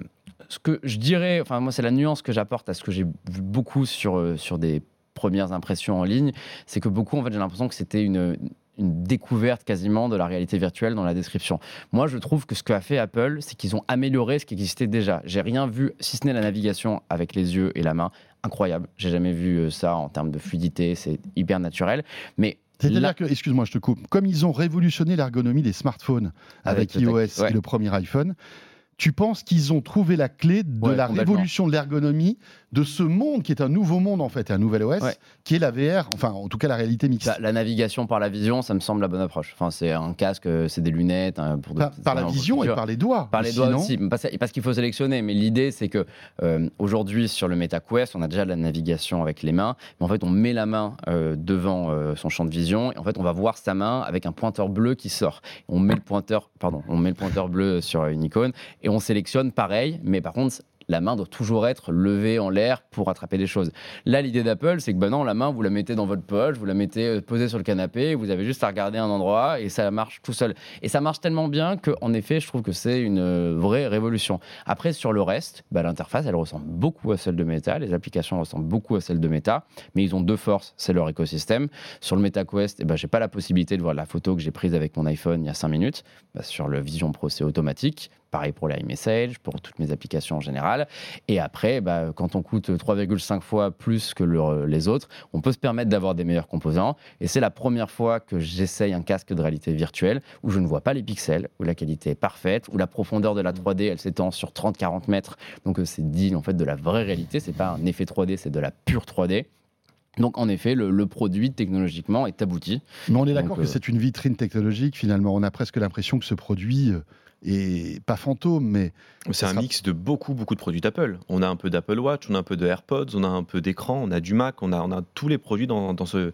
ce que je dirais, enfin moi c'est la nuance que j'apporte à ce que j'ai vu beaucoup sur, euh, sur des premières impressions en ligne, c'est que beaucoup en fait j'ai l'impression que c'était une une découverte quasiment de la réalité virtuelle dans la description. Moi, je trouve que ce qu'a fait Apple, c'est qu'ils ont amélioré ce qui existait déjà. J'ai rien vu, si ce n'est la navigation avec les yeux et la main, incroyable. J'ai jamais vu euh, ça en termes de fluidité, c'est hyper naturel. Mais C'est-à-dire là- que, excuse-moi, je te coupe, comme ils ont révolutionné l'ergonomie des smartphones avec, iOS ouais. et le premier iPhone, tu penses qu'ils ont trouvé la clé de Ouais, la révolution de l'ergonomie de ce monde qui est un nouveau monde en fait, un nouvel OS, Ouais. qui est la VR, enfin en tout cas la réalité mixte. Bah, la navigation par la vision, ça me semble la bonne approche. Enfin, c'est un casque, euh, c'est des lunettes. hein, pour par, par la vision et par les doigts. Par les doigts aussi, parce, parce qu'il faut sélectionner. Mais l'idée, c'est que euh, aujourd'hui, sur le MetaQuest, on a déjà la navigation avec les mains. Mais en fait, on met la main euh, devant euh, son champ de vision. Et en fait, on va voir sa main avec un pointeur bleu qui sort. On met le pointeur, pardon, on met le pointeur bleu sur une icône et on sélectionne pareil. Mais par contre, la main doit toujours être levée en l'air pour attraper des choses. Là, l'idée d'Apple, c'est que ben non, la main, vous la mettez dans votre poche, vous la mettez euh, posée sur le canapé, vous avez juste à regarder un endroit et ça marche tout seul. Et ça marche tellement bien qu'en effet, je trouve que c'est une euh, vraie révolution. Après, sur le reste, bah, l'interface, elle ressemble beaucoup à celle de Meta, les applications ressemblent beaucoup à celles de Meta, mais ils ont deux forces, c'est leur écosystème. Sur le MetaQuest, eh ben, j'ai pas la possibilité de voir la photo que j'ai prise avec mon iPhone il y a 5 minutes. Bah, sur le Vision Pro, c'est automatique. Pareil pour l'iMessage, pour toutes mes applications en général. Et après, bah, quand on coûte 3,5 fois plus que le- les autres, on peut se permettre d'avoir des meilleurs composants. Et c'est la première fois que j'essaye un casque de réalité virtuelle où je ne vois pas les pixels, où la qualité est parfaite, où la profondeur de la 3D, elle s'étend sur 30-40 mètres. Donc euh, c'est dit en fait de la vraie réalité, c'est pas un effet 3D, c'est de la pure 3D. Donc en effet, le, le produit technologiquement est abouti. Mais on est d'accord que euh, c'est une vitrine technologique finalement. On a presque l'impression que ce produit est pas fantôme, mais C'est un sera- mix de beaucoup, beaucoup de produits d'Apple. On a un peu d'Apple Watch, on a un peu de AirPods, on a un peu d'écran, on a du Mac, on a, on a tous les produits dans, dans ce,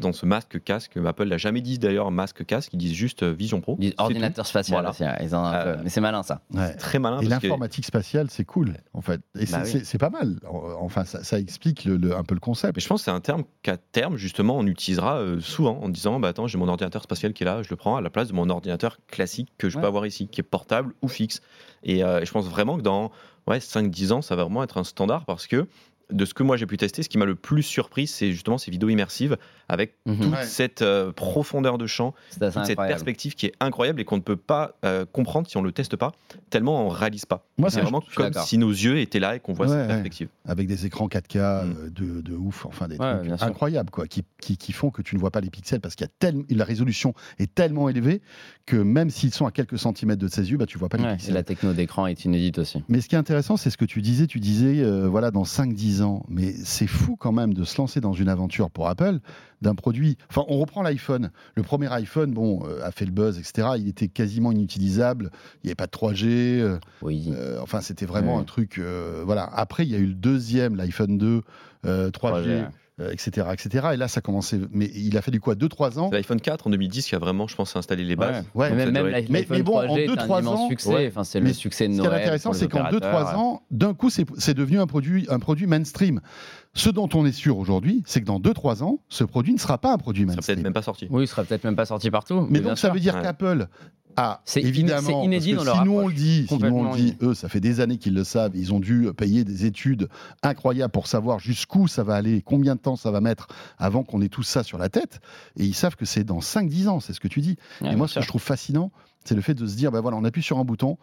dans ce masque casque. Apple l'a jamais dit d'ailleurs masque casque, ils disent juste euh, Vision Pro. Ils disent ordinateur spatial, Voilà. aussi, hein, ils en Euh, mais c'est malin ça. ouais. Très malin. Et que- l'informatique spatiale, c'est cool en fait. Et c'est Bah c'est- pas mal. Enfin, ça, ça explique le- le- un peu le concept. Mais je pense que c'est un terme qu'à terme, justement, on utilisera euh, souvent en disant bah, Attends, j'ai mon ordinateur spatial qui est là, je le prends à la place de mon ordinateur classique que je Ouais. peux avoir ici, qui est portable ou fixe. Et, euh, et je pense vraiment que dans ouais, 5-10 ans, ça va vraiment être un standard parce que de ce que moi j'ai pu tester, ce qui m'a le plus surpris, c'est justement ces vidéos immersives avec Mhm. toute Ouais. cette euh, profondeur de champ, toute cette incroyable. perspective qui est incroyable et qu'on ne peut pas euh, comprendre si on ne le teste pas, tellement on ne réalise pas. Moi, c'est vraiment je comme si nos yeux étaient là et qu'on voit Ouais, cette ouais. perspective. avec des écrans 4K Mm. euh, de, de ouf, enfin des Ouais, trucs incroyables quoi, qui, qui, qui font que tu ne vois pas les pixels parce qu'il y a tellement la résolution est tellement élevée que même s'ils sont à quelques centimètres de ses yeux, bah tu vois pas les Ouais, pixels. c'est la techno d'écran est inédite aussi. Mais ce qui est intéressant, c'est ce que tu disais. Tu disais, euh, voilà, dans 5-10 ans. Mais c'est fou quand même de se lancer dans une aventure pour Apple d'un produit. Enfin, on reprend l'iPhone. Le premier iPhone, bon, euh, a fait le buzz, etc. Il était quasiment inutilisable. Il n'y avait pas de 3G. euh, Oui. euh, enfin, c'était vraiment Ouais. un truc. voilà. Après, il y a eu le deuxième, l'iPhone 2, euh, 3G, 3G. Euh, etc., etc. Et là, ça commençait. Mais il a fallu quoi 2-3 ans? l'iPhone 4 en 2010 qui a vraiment, je pense, installé les bases. Ouais, Mais ça même, même être- Mais- l'iPhone mais bon, en 3G est deux, un trois immense ans, succès. ouais. Enfin, c'est Mais le succès de Ce qui est Noël. intéressant, c'est qu'en 2-3 opérateurs. ans, d'un coup, c'est c'est devenu un produit, un produit mainstream. Ce dont on est sûr aujourd'hui, c'est que dans 2-3 ans, ce produit ne sera pas un produit Ça sera mainstream. peut-être même pas sorti. Oui, il sera peut-être même pas sorti partout. Mais bien donc, ça sûr. veut dire Ouais. qu'Apple a C'est évidemment. inédit parce que dans leur si nous on le dit, on le dit, eux, ça fait des années qu'ils le savent. Ils ont dû payer des études incroyables pour savoir jusqu'où ça va aller, combien de temps ça va mettre avant qu'on ait tout ça sur la tête. Et ils savent que c'est dans 5-10 ans, c'est ce que tu dis. Ouais, et moi, ce que je trouve fascinant, c'est le fait de se dire, ben voilà, on appuie sur un bouton.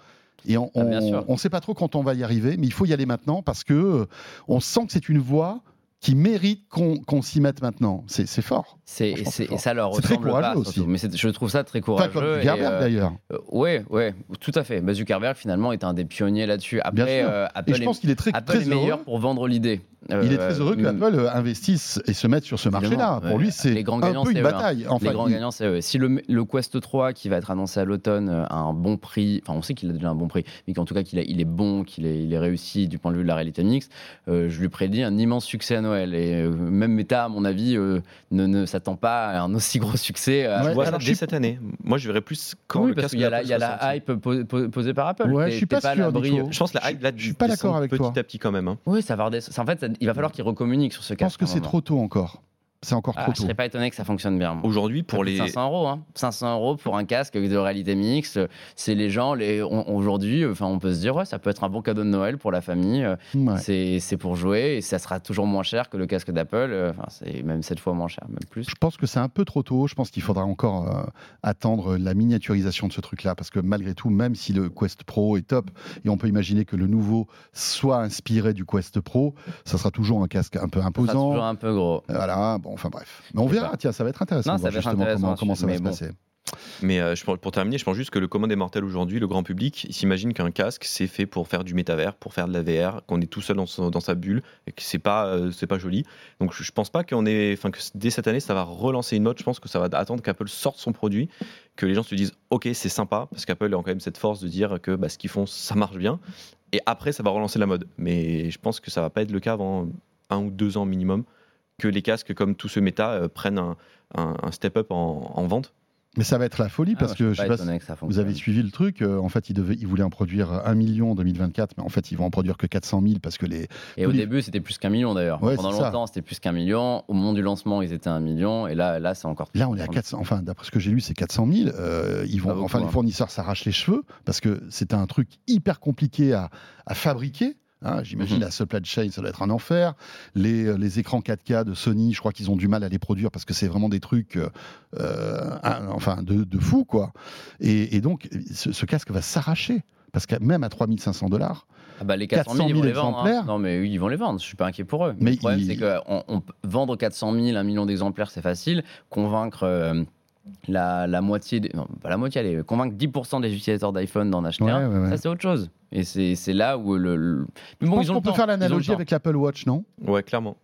Et on Ah, ne sait pas trop quand on va y arriver, mais il faut y aller maintenant parce que euh, on sent que c'est une voie qui mérite qu'on qu'on s'y mette maintenant. C'est fort. C'est, et ça leur C'est très ressemble courageux pas, aussi. surtout. Mais je trouve ça très courageux. comme et, Zuckerberg euh, d'ailleurs. euh, ouais, ouais, tout à fait. Bah, Zuckerberg finalement est un des pionniers là-dessus. Bien Après, sûr. euh, Et Apple, je est, pense qu'il est très, Apple très est meilleur heureux. pour vendre l'idée. Il est très heureux que Euh, Apple euh, investisse et se mette sur ce marché-là. Pour lui, c'est un peu une hein. bataille. Enfin, les grands il- gagnants, c'est eux. Si le, le Quest 3 qui va être annoncé à l'automne euh, a un bon prix, enfin on sait qu'il a déjà un bon prix, mais qu'en tout cas qu'il il est bon, qu'il est, il est réussi du point de vue de la réalité mixte, euh, je lui prédis un immense succès à Noël. Et euh, même Meta, à mon avis, euh, ne, ne s'attend pas à un aussi gros succès. euh, Ouais, Je vois ça dès cette année. Moi, je verrais plus quand oui, le parce casque qu'il y a la, y a hype po- po- posée par Apple. Ouais, je suis pas à sûr. Je pense que la hype là, Je suis pas d'accord avec toi. Petit à petit quand même. hein. Oui, ça va redescendre. En fait, ça- il va falloir qu'ils recommuniquent sur ce Je pense casque. que c'est trop tôt encore. C'est encore Ah, trop je tôt. serais pas étonné que ça fonctionne bien. moi. Aujourd'hui, pour les 500 euros, hein. 500 euros pour un casque de réalité mixte. C'est les gens, les, on- aujourd'hui, enfin, on peut se dire, ouais, ça peut être un bon cadeau de Noël pour la famille. euh, Ouais. C'est c'est pour jouer et ça sera toujours moins cher que le casque d'Apple. euh, Enfin, c'est même 7 fois moins cher, même plus. Je pense que c'est un peu trop tôt. Je pense qu'il faudra encore euh, attendre la miniaturisation de ce truc-là. Parce que malgré tout, même si le Quest Pro est top, et on peut imaginer que le nouveau soit inspiré du Quest Pro, ça sera toujours un casque un peu Ça sera imposant. toujours un peu gros. Voilà, bon, enfin bref. Mais on verra, pas. tiens, ça va être intéressant Non, de ça voir va être justement intéressant comment, ça va se passer. Mais euh, je, pense- pour terminer, je pense juste que le commun des mortels aujourd'hui, le grand public, il s'imagine qu'un casque, c'est fait pour faire du métavers, pour faire de la VR, qu'on est tout seul dans, son- dans sa bulle et que c'est pas, euh, c'est pas joli. Donc je, je pense pas qu'on est, enfin que dès cette année, ça va relancer une mode. Je pense que ça va attendre qu'Apple sorte son produit, que les gens se disent, ok, c'est sympa, parce qu'Apple a quand même cette force de dire que bah, ce qu'ils font, ça marche bien. Et après, ça va relancer la mode. Mais je pense que ça va pas être le cas avant un ou deux ans minimum, que les casques comme tout ce méta euh, prennent un, un- un step-up en, en vente. Mais ça va être la folie parce Ah, que moi, je sais pas que ça Vous avez suivi le truc. euh, en fait, ils, devaient, ils voulaient en produire un million en 2024, mais en fait, ils vont en produire que 400 000 parce que les. Et au les- début, c'était plus qu'un million d'ailleurs. Ouais, Pendant longtemps, c'était plus qu'un million. Au moment du lancement, ils étaient un million. Et là, là c'est encore. Là, on est à 400. Enfin, d'après ce que j'ai lu, c'est 400 000. Euh, ils vont, beaucoup, enfin, les hein. fournisseurs s'arrachent les cheveux parce que c'est un truc hyper compliqué à, à fabriquer. Hein. J'imagine Mhm. la supply chain, ça doit être un enfer. Les, euh, les écrans 4K de Sony, je crois qu'ils ont du mal à les produire parce que c'est vraiment des trucs, euh, euh, un- enfin, de, de fou, quoi. Et, et donc, ce, ce casque va s'arracher parce que même à 3500 dollars, Ah bah, les 400 000, 400 ils 000 vont les vendre. hein. Non, mais oui, ils vont les vendre. Je suis pas inquiet pour eux. Mais le problème, ils- c'est que on, on peut vendre 400 000, 1 million d'exemplaires, c'est facile. Convaincre. euh, la, la moitié, des- non, pas la moitié, allez, convaincre 10% des utilisateurs d'iPhone d'en acheter Ouais, un, ouais, ouais. ça c'est autre chose. Et c'est là où le. le- Mais bon, je pense ils ont qu'on le peut temps, faire l'analogie avec l'Apple Watch, non? Ouais, clairement.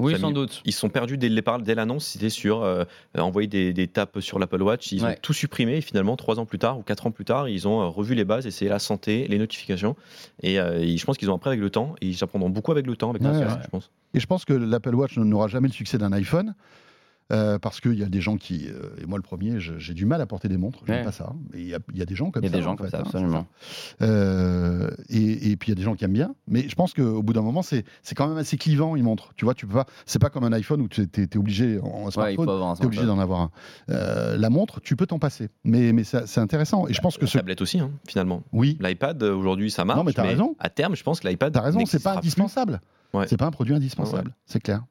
Oui, Ça sans mis- doute. Ils sont perdus dès le départ, dès l'annonce. C'était sur euh, envoyer des, des tapes sur l'Apple Watch. Ils ont Ouais. tout supprimé. Et finalement, trois ans plus tard ou quatre ans plus tard, ils ont euh, revu les bases et c'est la santé, les notifications. Et, euh, et je pense qu'ils ont appris avec le temps. Et ils apprendront beaucoup avec le temps, avec Ouais, l'expérience, ouais. je pense. Et je pense que l'Apple Watch n'aura jamais le succès d'un iPhone. Euh, parce qu'il y a des gens qui, euh, et moi le premier, je- j'ai du mal à porter des montres, j'aime Ouais. pas ça. Mais il y a, il y a des gens comme Il y a ça. des gens en comme fait, ça, hein, absolument. ça. Euh, et, et puis il y a des gens qui aiment bien, mais je pense qu'au bout d'un moment, c'est c'est quand même assez clivant, une montre. Tu vois, tu peux pas. C'est pas comme un iPhone où tu es, obligé en Ouais, smartphone. avoir un T'es obligé d'en avoir un. Euh, la montre, tu peux t'en passer, mais, mais ça- c'est intéressant. Et je pense que La ce. tablette aussi, hein, finalement. Oui, L'iPad, aujourd'hui, ça marche. Non, mais t'as raison. À terme, je pense que l'iPad. T'as raison, c'est pas plus. Ouais. C'est pas un produit indispensable, c'est clair.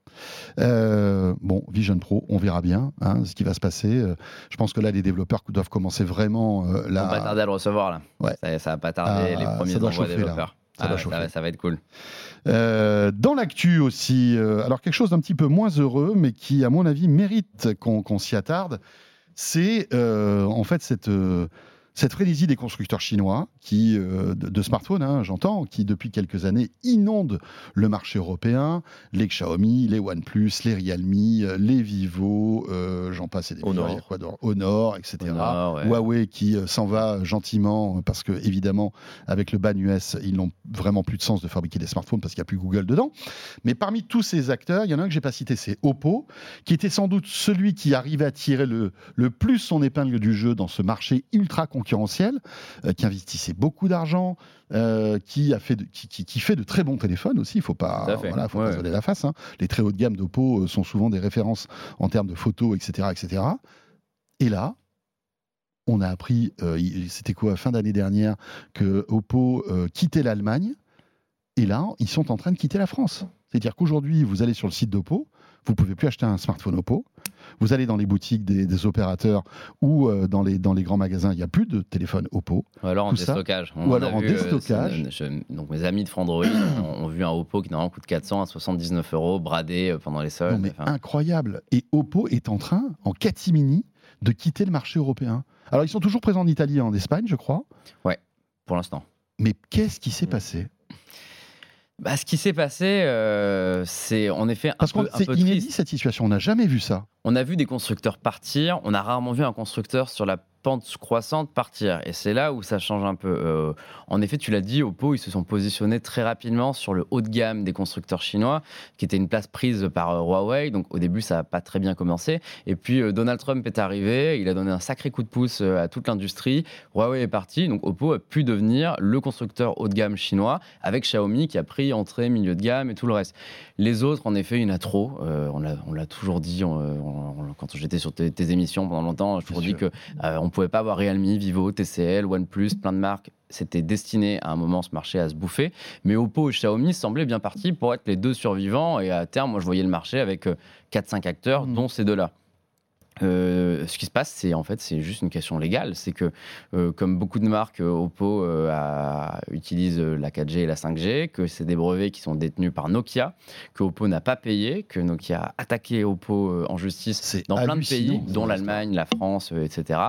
Euh, bon, Vision Pro, on verra bien hein, ce qui va se passer. Euh, Je pense que là, les développeurs doivent commencer vraiment euh, On va pas tarder à le recevoir là. Ouais. Ça, ça va pas tarder Ah, les premiers ça envois chauffer, là. développeurs. Ça Ah va, ça va être cool. Euh, dans l'actu aussi, euh, alors quelque chose d'un petit peu moins heureux, mais qui, à mon avis, mérite qu'on s'y attarde, c'est euh, en fait cette. Cette frénésie des constructeurs chinois, qui, euh, de, de smartphones, hein, j'entends, qui depuis quelques années inondent le marché européen, les Xiaomi, les OnePlus, les Realme, euh, les Vivo, euh, j'en passe et des Honor. quoi Honor, etc. Honor, ouais. Huawei qui euh, s'en va gentiment parce que évidemment avec le ban US ils n'ont vraiment plus de sens de fabriquer des smartphones parce qu'il n'y a plus Google dedans. Mais parmi tous ces acteurs, il y en a un que j'ai pas cité, c'est Oppo, qui était sans doute celui qui arrivait à tirer le, le plus son épingle du jeu dans ce marché ultra concurrentiel, euh, qui investissait beaucoup d'argent, euh, qui a fait de, qui, qui- qui fait de très bons téléphones aussi. Il faut pas, voilà, faut Ouais, pas se voiler la face. hein. Les très haut de gamme d'Oppo euh, sont souvent des références en termes de photos, etc., etc. Et là, on a appris, euh, c'était quoi, fin d'année dernière, que Oppo euh, quittait l'Allemagne. Et là, ils sont en train de quitter la France. C'est-à-dire qu'aujourd'hui, vous allez sur le site d'Oppo, vous pouvez plus acheter un smartphone Oppo. Vous allez dans les boutiques des, des opérateurs ou euh, dans, les, dans les grands magasins, il n'y a plus de téléphone Oppo. Ou alors en déstockage. Ou alors en vu, euh, déstockage. je- donc mes amis de Frandroid *coughs* ont, ont vu un Oppo qui normalement coûte 400 à 79 euros, bradé euh, pendant les soldes. Non, mais Enfin, incroyable. Et Oppo est en train, en catimini, de quitter le marché européen. Alors, ils sont toujours présents en Italie et en Espagne, je crois. pour l'instant. Mais qu'est-ce qui s'est passé? Bah, ce qui s'est passé, euh, c'est en effet un Parce que peu, un c'est peu inédit triste. cette situation. On n'a jamais vu ça. On a vu des constructeurs partir, on a rarement vu un constructeur sur la pente croissante partir. Et c'est là où ça change un peu. Euh, en effet, tu l'as dit, Oppo, ils se sont positionnés très rapidement sur le haut de gamme des constructeurs chinois, qui était une place prise par euh, Huawei. Donc au début, ça n'a pas très bien commencé. Et puis euh, Donald Trump est arrivé, il a donné un sacré coup de pouce à toute l'industrie. Huawei est parti, donc Oppo a pu devenir le constructeur haut de gamme chinois, avec Xiaomi qui a pris entrée, milieu de gamme et tout le reste. Les autres, en effet, il y en a trop. Euh, on l'a- toujours dit on- on- quand j'étais sur tes, tes émissions pendant longtemps. J'ai toujours dit que euh, on pouvait pas avoir Realme, Vivo, TCL, OnePlus, plein de marques. C'était destiné à un moment ce marché à se bouffer. Mais Oppo et Xiaomi semblaient bien partis pour être les deux survivants. Et à terme, moi, je voyais le marché avec 4-5 acteurs, Mhm. dont ces deux-là. Euh, ce qui se passe, c'est en fait, c'est juste une question légale. C'est que, euh, comme beaucoup de marques, euh, Oppo a, utilise la 4G et la 5G, que c'est des brevets qui sont détenus par Nokia, que Oppo n'a pas payé, que Nokia a attaqué Oppo en justice dans plein de pays, dont l'Allemagne, la France, etc.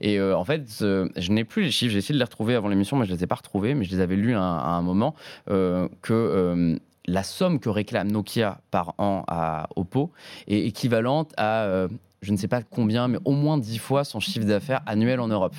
Et en fait, je n'ai plus les chiffres. J'ai essayé de les retrouver avant l'émission, mais je les ai pas retrouvés. Mais je les avais lus à, à un moment que la somme que réclame Nokia par an à Oppo est équivalente à je ne sais pas combien, mais au moins 10 fois son chiffre d'affaires annuel en Europe.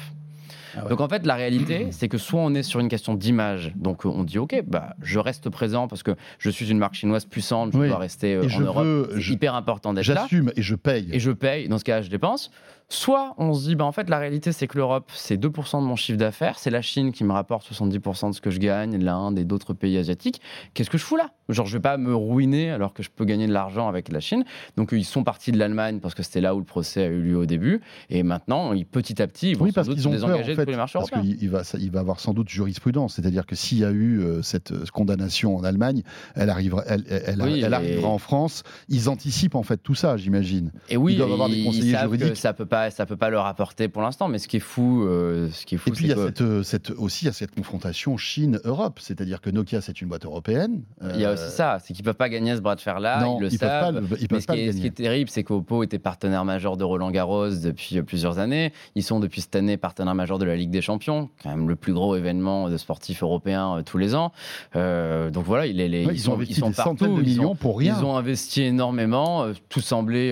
Ah donc en fait, la réalité, *clears throat* c'est que soit on est sur une question d'image, donc euh, on dit ok, bah, je reste présent parce que je suis une marque chinoise puissante, je dois rester euh, en Europe. C'est hyper important d'être là. J'assume et je paye. Et je paye, dans ce cas je dépense. Soit on se dit, bah, en fait, la réalité, c'est que l'Europe, c'est 2% de mon chiffre d'affaires, c'est la Chine qui me rapporte 70% de ce que je gagne, l'Inde et d'autres pays asiatiques. Qu'est-ce que je fous là? Genre, je vais pas me ruiner alors que je peux gagner de l'argent avec la Chine. Donc, ils sont partis de l'Allemagne parce que c'était là où le procès a eu lieu au début. Et maintenant, petit à petit, ils vont oui, parce sans doute se désengager de tous les marchés parce qu'il va, il va avoir sans doute jurisprudence. C'est-à-dire que s'il y a eu euh, cette euh, condamnation en Allemagne, elle arrivera, elle, elle, elle arrivera en France. Ils anticipent en fait tout ça, j'imagine. Et oui, ils doivent avoir des conseillers juridiques. Que ça peut pas, ça peut pas leur pour l'instant. Mais ce qui est fou, euh, ce qui est fou, et puis il y a cette, cette, aussi il y a cette confrontation Chine-Europe, c'est-à-dire que Nokia c'est une boîte européenne. Il y a aussi ça, c'est qu'ils peuvent pas gagner ce bras de fer là, ils le savent. Peuvent pas, ils peuvent ce, qui est, ce, qui est, terrible, c'est qu'Oppo était partenaire majeur de Roland Garros depuis plusieurs années. Ils sont depuis cette année partenaire majeur de la Ligue des Champions, quand même le plus gros événement de sportifs européens tous les ans. donc voilà, il est, les, ils, sont, ils sont partout, de millions pour rien. Ils ont investi énormément, tout semblait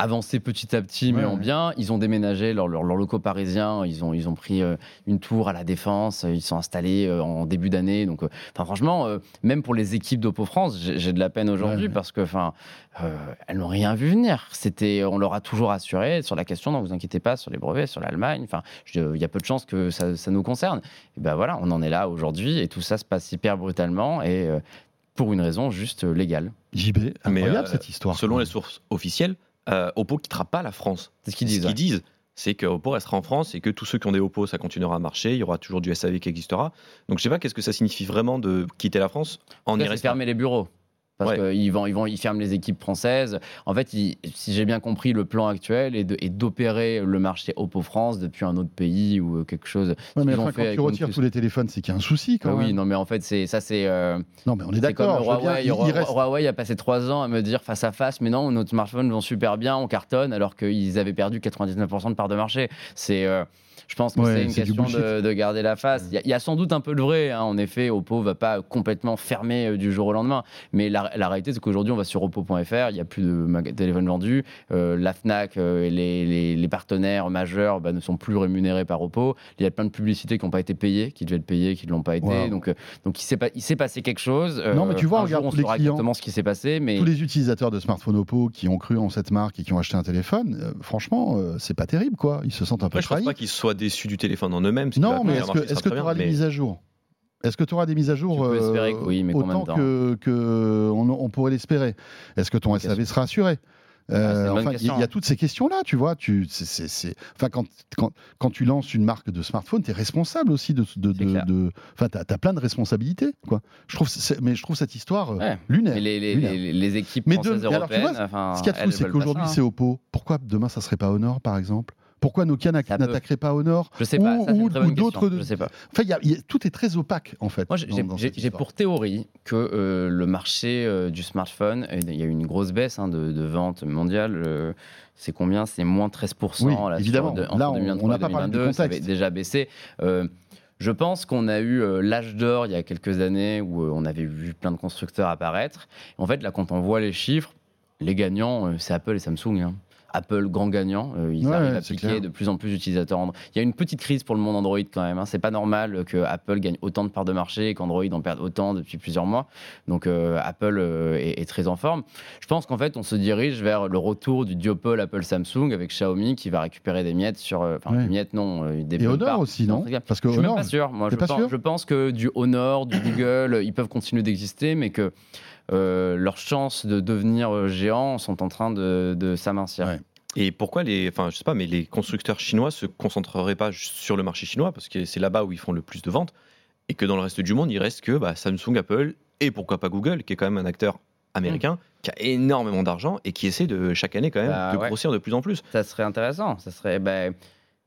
avancé petit à petit, mais en bien. Ils ont déménagé leurs leur, leur locaux parisiens. Ils ont, ils ont pris euh, une tour à la Défense. Ils sont installés euh, en début d'année. Donc, euh, franchement, même pour les équipes d'Oppo France, j'ai de la peine aujourd'hui parce que, enfin, elles n'ont rien vu venir. C'était, on leur a toujours assuré sur la question. Non, vous inquiétez pas sur les brevets, sur l'Allemagne. Enfin, il y a peu de chances que ça, ça nous concerne. Et ben voilà, on en est là aujourd'hui et tout ça se passe hyper brutalement et pour une raison juste légale. JB, incroyable cette histoire. Selon les sources officielles, euh, Oppo quittera pas la France. C'est ce qu'ils disent. Ce qu'ils disent, c'est que Oppo restera en France et que tous ceux qui ont des Oppo, ça continuera à marcher. Il y aura toujours du SAV qui existera. Donc je sais pas qu'est-ce que ça signifie vraiment de quitter la France en y restant. fermer les bureaux parce qu'ils vont, ils vont, ils ferment les équipes françaises. En fait, si j'ai bien compris, le plan actuel est d'opérer le marché Oppo France depuis un autre pays ou quelque chose. mais quand tu retires tous les téléphones, c'est qu'il y a un souci quand Oui, non, mais en fait, c'est ça, c'est. Euh, non, mais on est d'accord. Huawei, Huawei a passé trois ans à me dire face à face, mais non, nos smartphones vont super bien, on cartonne, alors qu'ils avaient perdu 99% de part de marché. C'est euh, je pense que c'est une question de, garder la face. Il y, a sans doute un peu de vrai. Hein. En effet, Oppo va pas complètement fermer euh, du jour au lendemain. Mais la, réalité, c'est qu'aujourd'hui, on va sur oppo.fr, il n'y a plus de téléphones vendus. Euh, la Fnac euh, et les, partenaires majeurs bah, ne sont plus rémunérés par Oppo. Il y a plein de publicités qui n'ont pas été payées, qui devaient être payées, qui ne l'ont pas été. Donc, donc il s'est passé quelque chose. non, mais tu vois, regarde on saura exactement ce qui s'est passé. Mais... Tous les utilisateurs de smartphones Oppo qui ont cru en cette marque et qui ont acheté un téléphone, franchement, c'est pas terrible, quoi. Ils se sentent un peu trahis. Je pense pas qu'ils soient déçus du téléphone en eux-mêmes. Non, mais est-ce que tu auras des mises à jour? Est-ce que tu auras des mises à jour euh, oui, mais autant que, que on, pourrait l'espérer? Est-ce que ton SAV sera assuré? Euh, enfin, il y, a hein. toutes ces questions-là, tu vois. Tu, c'est, Enfin, quand, quand, quand, tu lances une marque de smartphone, tu es responsable aussi de. de, de, Enfin, tu as, plein de responsabilités, quoi. Je trouve, mais je trouve cette histoire euh, lunaire. les, les, Les, équipes mais françaises Pourquoi pas Honor, Nokia n'attaquerait pas au nord Je sais pas. Ou, d'autres. Je sais pas. Enfin, tout est très opaque en fait. Moi, j'ai pour théorie que euh, le marché euh, du smartphone, il y a eu une grosse baisse hein, de, de, vente mondiale. Euh, c'est combien? C'est moins 13%. là, évidemment. de, là, on n'a pas parlé de ça avait déjà baissé. Je pense qu'on a eu l'âge d'or il y a quelques années où on avait vu plein de constructeurs apparaître. En fait, là, quand on voit les chiffres, les gagnants, c'est Apple et Samsung. Hein. Apple grand gagnant. Euh, ils arrivent à piquer de plus en plus d'utilisateurs Android. Il y a une petite crise pour le monde Android quand même. Hein. C'est pas normal que Apple gagne autant de parts de marché et qu'Android en perde autant depuis plusieurs mois. Donc euh, Apple euh, est, très en forme. Je pense qu'en fait, on se dirige vers le retour du duopole Apple-Samsung avec Xiaomi qui va récupérer des miettes sur. Enfin, des miettes, non. Des et Honor aussi, non Parce que Je suis même pas sûr. Moi, je pense, je pense que du Honor, du Google, ils peuvent continuer d'exister, mais que. Leurs chances de devenir géants sont en train de, de s'amincir. Et pourquoi les, enfin, je sais pas, mais les constructeurs chinois se concentreraient pas sur le marché chinois parce que c'est là-bas où ils font le plus de ventes et que dans le reste du monde, il reste que bah, Samsung, Apple et pourquoi pas Google, qui est quand même un acteur américain qui a énormément d'argent et qui essaie de chaque année quand même Bah, de ouais. grossir de plus en plus. Ça serait intéressant. Ça serait. ben,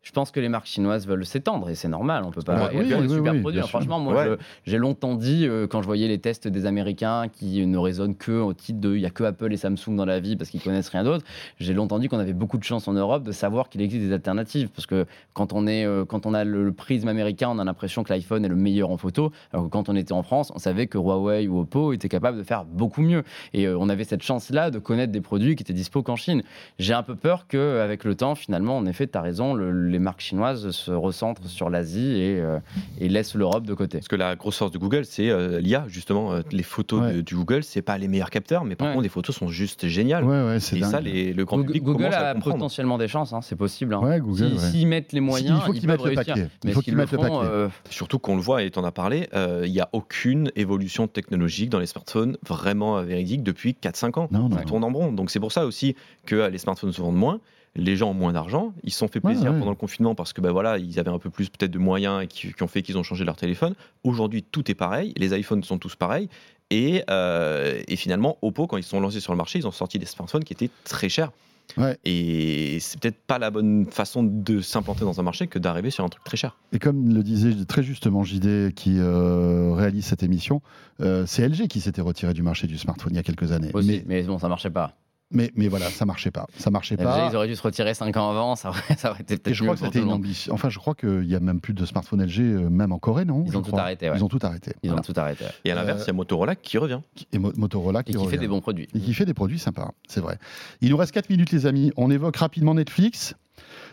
je pense que les marques chinoises veulent s'étendre et c'est normal. On peut pas. Oui, oui, super oui, hein. sûr. Franchement, moi, Ouais. j'ai longtemps dit euh, quand je voyais les tests des Américains qui ne résonnent que au titre de il y a que Apple et Samsung dans la vie parce qu'ils connaissent rien d'autre. J'ai longtemps dit qu'on avait beaucoup de chance en Europe de savoir qu'il existe des alternatives parce que quand on est euh, quand on a le, le prisme américain, on a l'impression que l'iPhone est le meilleur en photo. Alors que quand on était en France, on savait que Huawei ou Oppo étaient capables de faire beaucoup mieux. Et euh, on avait cette chance-là de connaître des produits qui étaient dispo qu'en Chine. J'ai un peu peur qu'avec le temps, finalement, en effet, tu as raison, le- les marques chinoises se recentrent sur l'Asie et, euh, et laissent l'Europe de côté. Parce que la grosse force de Google, c'est euh, l'IA, justement. Euh, Les photos Ouais. de- du Google, c'est pas les meilleurs capteurs, mais par Ouais. contre, les photos sont juste géniales. Ouais, et ça, les- le grand Google, public Google à a potentiellement des chances, hein, c'est possible. hein. Si-. S'ils mettent les moyens, il faut ils qu'ils mettent le paquet. Mais qu'ils mettent le euh, Surtout qu'on le voit et t'en as parlé, euh, il n'y a aucune évolution technologique dans les smartphones vraiment véridique depuis 4-5 ans. Non, non, Ça non. tourne en rond. Donc c'est pour ça aussi que les smartphones se vendent moins. Les gens ont moins d'argent, ils se sont fait plaisir ouais. pendant le confinement parce que ben voilà, ils avaient un peu plus peut-être de moyens et qui, qui ont fait qu'ils ont changé leur téléphone. Aujourd'hui, tout est pareil, les iPhones sont tous pareils. Et, euh, et finalement, Oppo, quand ils se sont lancés sur le marché, ils ont sorti des smartphones qui étaient très chers. Ouais. Et c'est peut-être pas la bonne façon de s'implanter dans un marché que d'arriver sur un truc très cher. Et comme le disait très justement JD qui euh, réalise cette émission, euh, c'est LG qui s'était retiré du marché du smartphone il y a quelques années. aussi, Mais, mais bon, ça marchait pas. Mais, mais voilà, ça marchait pas. Ça marchait LG, pas. ils auraient dû se retirer 5 ans avant, ça aurait, *laughs* ça aurait été Et peut-être je crois que c'était une ambition. Enfin, je crois qu'il y a même plus de smartphones LG, euh, même en Corée, non? Ils ont tout arrêté, ouais. Ils ont tout arrêté. Ils ont tout arrêté. Et à l'inverse, Euh, il y a Motorola qui revient. Et Mo- Motorola qui, Et qui fait des bons produits. Et qui fait des produits sympas, c'est vrai. Il nous reste 4 minutes, les amis. On évoque rapidement Netflix.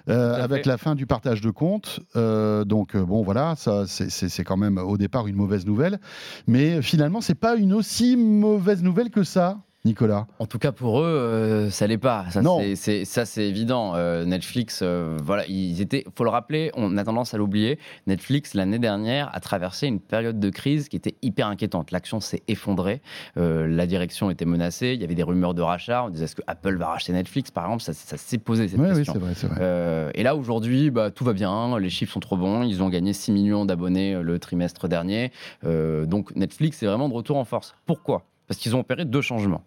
euh, avec la fin du partage de comptes, Euh, donc euh, bon voilà, ça c'est- c'est c'est quand même au départ une mauvaise nouvelle, mais finalement c'est pas une aussi mauvaise nouvelle que ça, Nicolas. En tout cas, pour eux, euh, ça l'est pas. Ça, Non. ça, c'est évident. Euh, Netflix, euh, voilà, ils étaient. Faut le rappeler, on a tendance à l'oublier. Netflix l'année dernière a traversé une période de crise qui était hyper inquiétante. L'action s'est effondrée. Euh, la direction était menacée. Il y avait des rumeurs de rachat. On disait est-ce que Apple va racheter Netflix, par exemple? Ça, ça s'est posé cette Oui, oui, question. c'est vrai, c'est vrai. Euh, et là, aujourd'hui, bah, tout va bien. Les chiffres sont trop bons. Ils ont gagné 6 millions d'abonnés le trimestre dernier. Donc, Netflix est vraiment de retour en force. Pourquoi? Parce qu'ils ont opéré deux changements.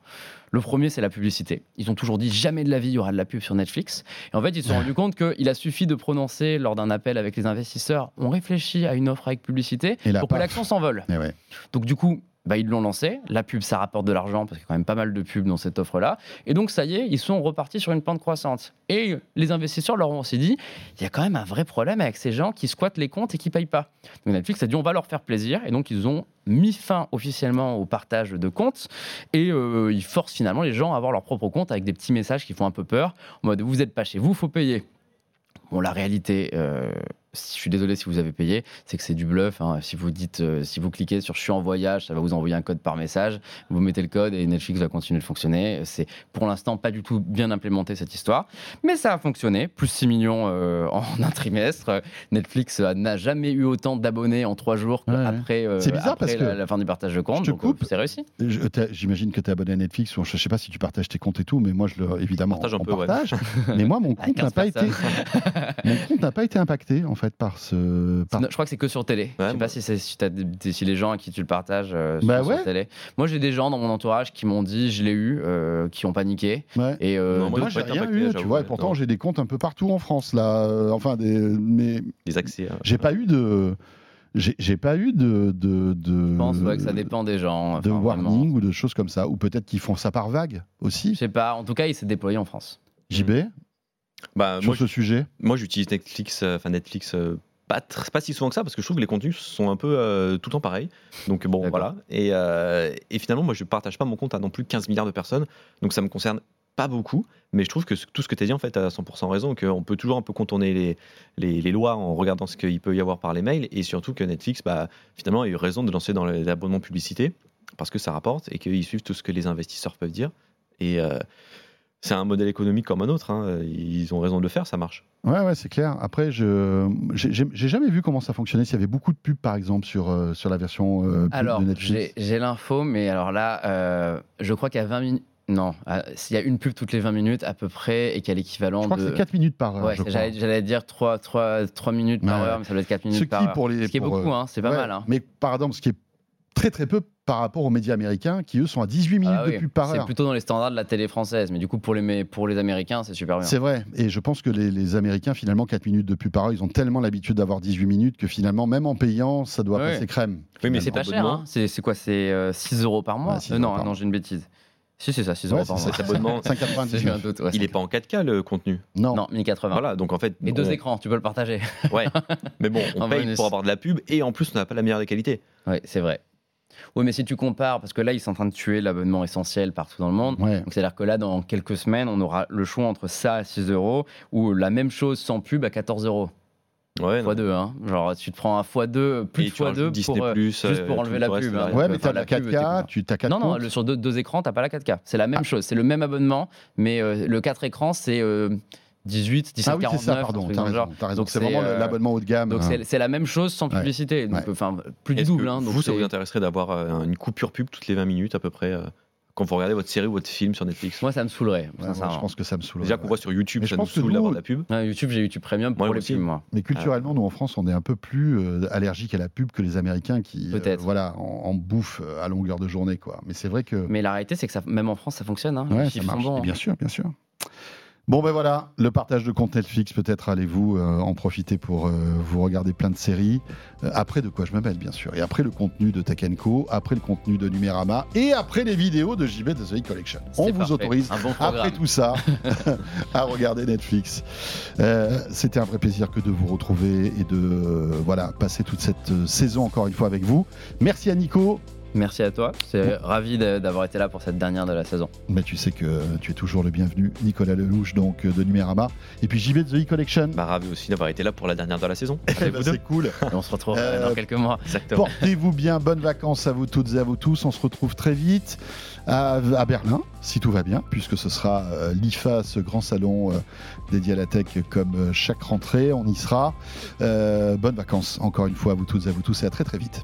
Le premier, c'est la publicité. Ils ont toujours dit jamais de la vie, il y aura de la pub sur Netflix. Et en fait, ils se sont rendus compte qu'il a suffi de prononcer lors d'un appel avec les investisseurs on réfléchit à une offre avec publicité Et pour que l'action s'envole. Ouais. Donc du coup, bah, ils l'ont lancé. La pub, ça rapporte de l'argent parce qu'il y a quand même pas mal de pubs dans cette offre-là. Et donc ça y est, ils sont repartis sur une pente croissante. Et les investisseurs leur ont aussi dit, il y a quand même un vrai problème avec ces gens qui squattent les comptes et qui payent pas. Donc Netflix a dit, on va leur faire plaisir. Et donc ils ont mis fin officiellement au partage de comptes et euh, ils forcent finalement les gens à avoir leur propre compte avec des petits messages qui font un peu peur. En mode, vous n'êtes pas chez vous, faut payer. Bon, la réalité, euh, si- je suis désolé si vous avez payé, c'est que c'est du bluff. hein. Si vous dites, euh, si vous cliquez sur "Je suis en voyage", ça va vous envoyer un code par message. Vous mettez le code et Netflix va continuer de fonctionner. C'est pour l'instant pas du tout bien implémenté cette histoire, mais ça a fonctionné. Plus 6 millions euh, en un trimestre. Netflix euh, n'a jamais eu autant d'abonnés en trois jours Ouais, après, euh, C'est bizarre après parce que- la, la fin du partage de compte. Je te donc, coupe. c'est réussi. J'imagine que tu es abonné à Netflix, ou je sais pas si tu partages tes comptes et tout, mais moi je le évidemment Partage un on peu, ouais. partage. *laughs* mais moi mon compte n'a 15 pas été mon compte n'a pas été impacté en fait *laughs* par ce par- Non, je crois que c'est que sur télé. je sais pas si, c'est- si, des- les gens à qui tu le partages euh, sont Bah sur ouais. télé. Moi, j'ai des gens dans mon entourage qui m'ont dit, je l'ai eu, euh, qui ont paniqué. Ouais. Et euh, Non, moi, Moi, j'ai rien eu, tu vois, et ouais, pourtant j'ai des comptes un peu partout en France là, euh, enfin des, mais Les accès. euh, j'ai pas eu de, j'ai pas eu de, de, de je pense ouais, que ça dépend des gens. de enfin, vraiment. warning ou de choses comme ça, ou peut-être qu'ils font ça par vague Je aussi. sais pas. En tout cas, il s'est déployé en France. JB Bah, sur moi, ce sujet. moi, j'utilise Netflix, euh, enfin Netflix. euh, pas, pas si souvent que ça parce que je trouve que les contenus sont un peu euh, tout le temps pareils. Donc bon, voilà. Et, euh, et finalement, moi, je partage pas mon compte à non plus 15 milliards de personnes. Donc ça me concerne pas beaucoup. Mais je trouve que tout ce que tu as dit, en fait, a 100% raison. Qu'on peut toujours un peu contourner les, les, les lois en regardant ce qu'il peut y avoir par les mails. Et surtout que Netflix, bah, finalement, a eu raison de lancer dans l'abonnement publicité parce que ça rapporte et qu'ils suivent tout ce que les investisseurs peuvent dire. Et euh, c'est un modèle économique comme un autre. hein. Ils ont raison de le faire, ça marche. Ouais, ouais, c'est clair. Après, je j'ai jamais vu comment ça fonctionnait. S'il y avait beaucoup de pubs, par exemple, sur, euh, sur la version euh, Alors, de Netflix. j'ai j'ai l'info, mais alors là, euh, je crois qu'il y a 20 minutes. Non, s'il y a une pub toutes les 20 minutes à peu près et qu'il y a l'équivalent Je crois de. que c'est 4 minutes par heure. Ouais, j'allais dire 3, 3, 3 minutes par heure, mais ça doit être 4 minutes Ce par qui, heure. pour les, Ce qui est beaucoup, euh, hein, c'est pas ouais, mal. Hein. Mais par exemple, ce qui est très très peu par rapport aux médias américains qui, eux, sont à 18 minutes Ah de oui, pub par C'est heure. plutôt dans les standards de la télé française, mais du coup pour les, pour les Américains, c'est super bien. C'est vrai. Et je pense que les, les Américains, finalement, 4 minutes de pub par heure, ils ont tellement l'habitude d'avoir 18 minutes que finalement, même en payant, ça doit Ouais. passer crème. Oui, mais C'est pas cher, hein. c'est c'est quoi C'est euh, 6 euros par mois Ouais, 6 Euh, Non, par non, j'ai une bêtise. Si, c'est ça, 6 Ouais, euros par c'est mois. abonnement, *laughs* J'ai eu un 5,99. doute. ouais, il n'est c'est- pas en 4K le contenu. Non. Non, 1080. Voilà, donc en fait. Et deux écrans, tu peux le partager. Ouais. *laughs* Mais bon, on En paye bonus. pour avoir de la pub et en plus, on n'a pas la meilleure des qualités. Oui, c'est vrai. Oui, mais si tu compares, parce que là, ils sont en train de tuer l'abonnement essentiel partout dans le monde. Ouais. Donc, c'est-à-dire que là, dans quelques semaines, on aura le choix entre ça à 6 euros ou la même chose sans pub à 14 euros. Ouais, non. x2, hein. Genre, tu te prends un x2, plus Et de tu rajoutes x2 Disney+, pour, euh, Plus, juste pour enlever la pub. hein. Ouais, mais t'as la la pub, 4K, t'es- tu as 4 Non, non, le- sur deux, deux écrans, t'as pas la 4K. C'est la même Ah. chose. C'est le même abonnement, mais euh, le 4 écrans, c'est euh, 18, 17, Ah oui, c'est 49. ça, pardon, raison. genre. t'as raison. Donc C'est vraiment euh, l'abonnement haut de gamme. Donc hein. c'est la même chose sans Ouais. publicité. Ouais. enfin, plus du double. hein, donc vous, ça c'est- vous intéresserait d'avoir euh, une coupure pub toutes les 20 minutes à peu près euh, quand vous regardez votre série ou votre film sur Netflix? Moi, ça me saoulerait. Ouais, moi, sincèrement. je pense que ça me saoule. Déjà qu'on voit sur YouTube, Mais je ça nous pense que saoule d'avoir de la pub. YouTube, j'ai YouTube Premium pour Moi les aussi. pubs, moi. Mais culturellement, nous en France, on est un peu plus euh, allergiques à la pub que les Américains qui, euh, voilà, en, en bouffent à longueur de journée, quoi. Mais c'est vrai que Mais la réalité, c'est que ça, même en France, ça fonctionne. Hein. les ça marche. hein. bien sûr, bien sûr. Bon ben voilà, le partage de compte Netflix, peut-être allez-vous euh, en profiter pour euh, vous regarder plein de séries. Euh, après de quoi je me mêle bien sûr. Et après le contenu de Tech Co, après le contenu de Numérama et après les vidéos de JB de The Collection. On vous parfait. autorise bon après tout ça, *laughs* à regarder Netflix. C'était un vrai plaisir que de vous retrouver et de voilà passer toute cette saison encore une fois avec vous. Merci à Nico. Merci à toi. C'est ravi d'avoir été là pour cette dernière de la saison. Mais tu sais que tu es toujours le bienvenu, Nicolas Lelouch donc euh, de Numérama et puis JB de The Collection. Bah, ravi aussi d'avoir été là pour la dernière de la saison. Eh ben, c'est cool. *laughs* Et on se retrouve Euh, euh, dans quelques mois. Exactement. Portez-vous bien, bonnes vacances à vous toutes et à vous tous. On se retrouve très vite à, à Berlin, si tout va bien, puisque ce sera euh, l'IFA, ce grand salon euh, dédié à la tech, comme euh, chaque rentrée. On y sera. Euh, bonnes vacances encore une fois à vous toutes et à vous tous et à très très vite.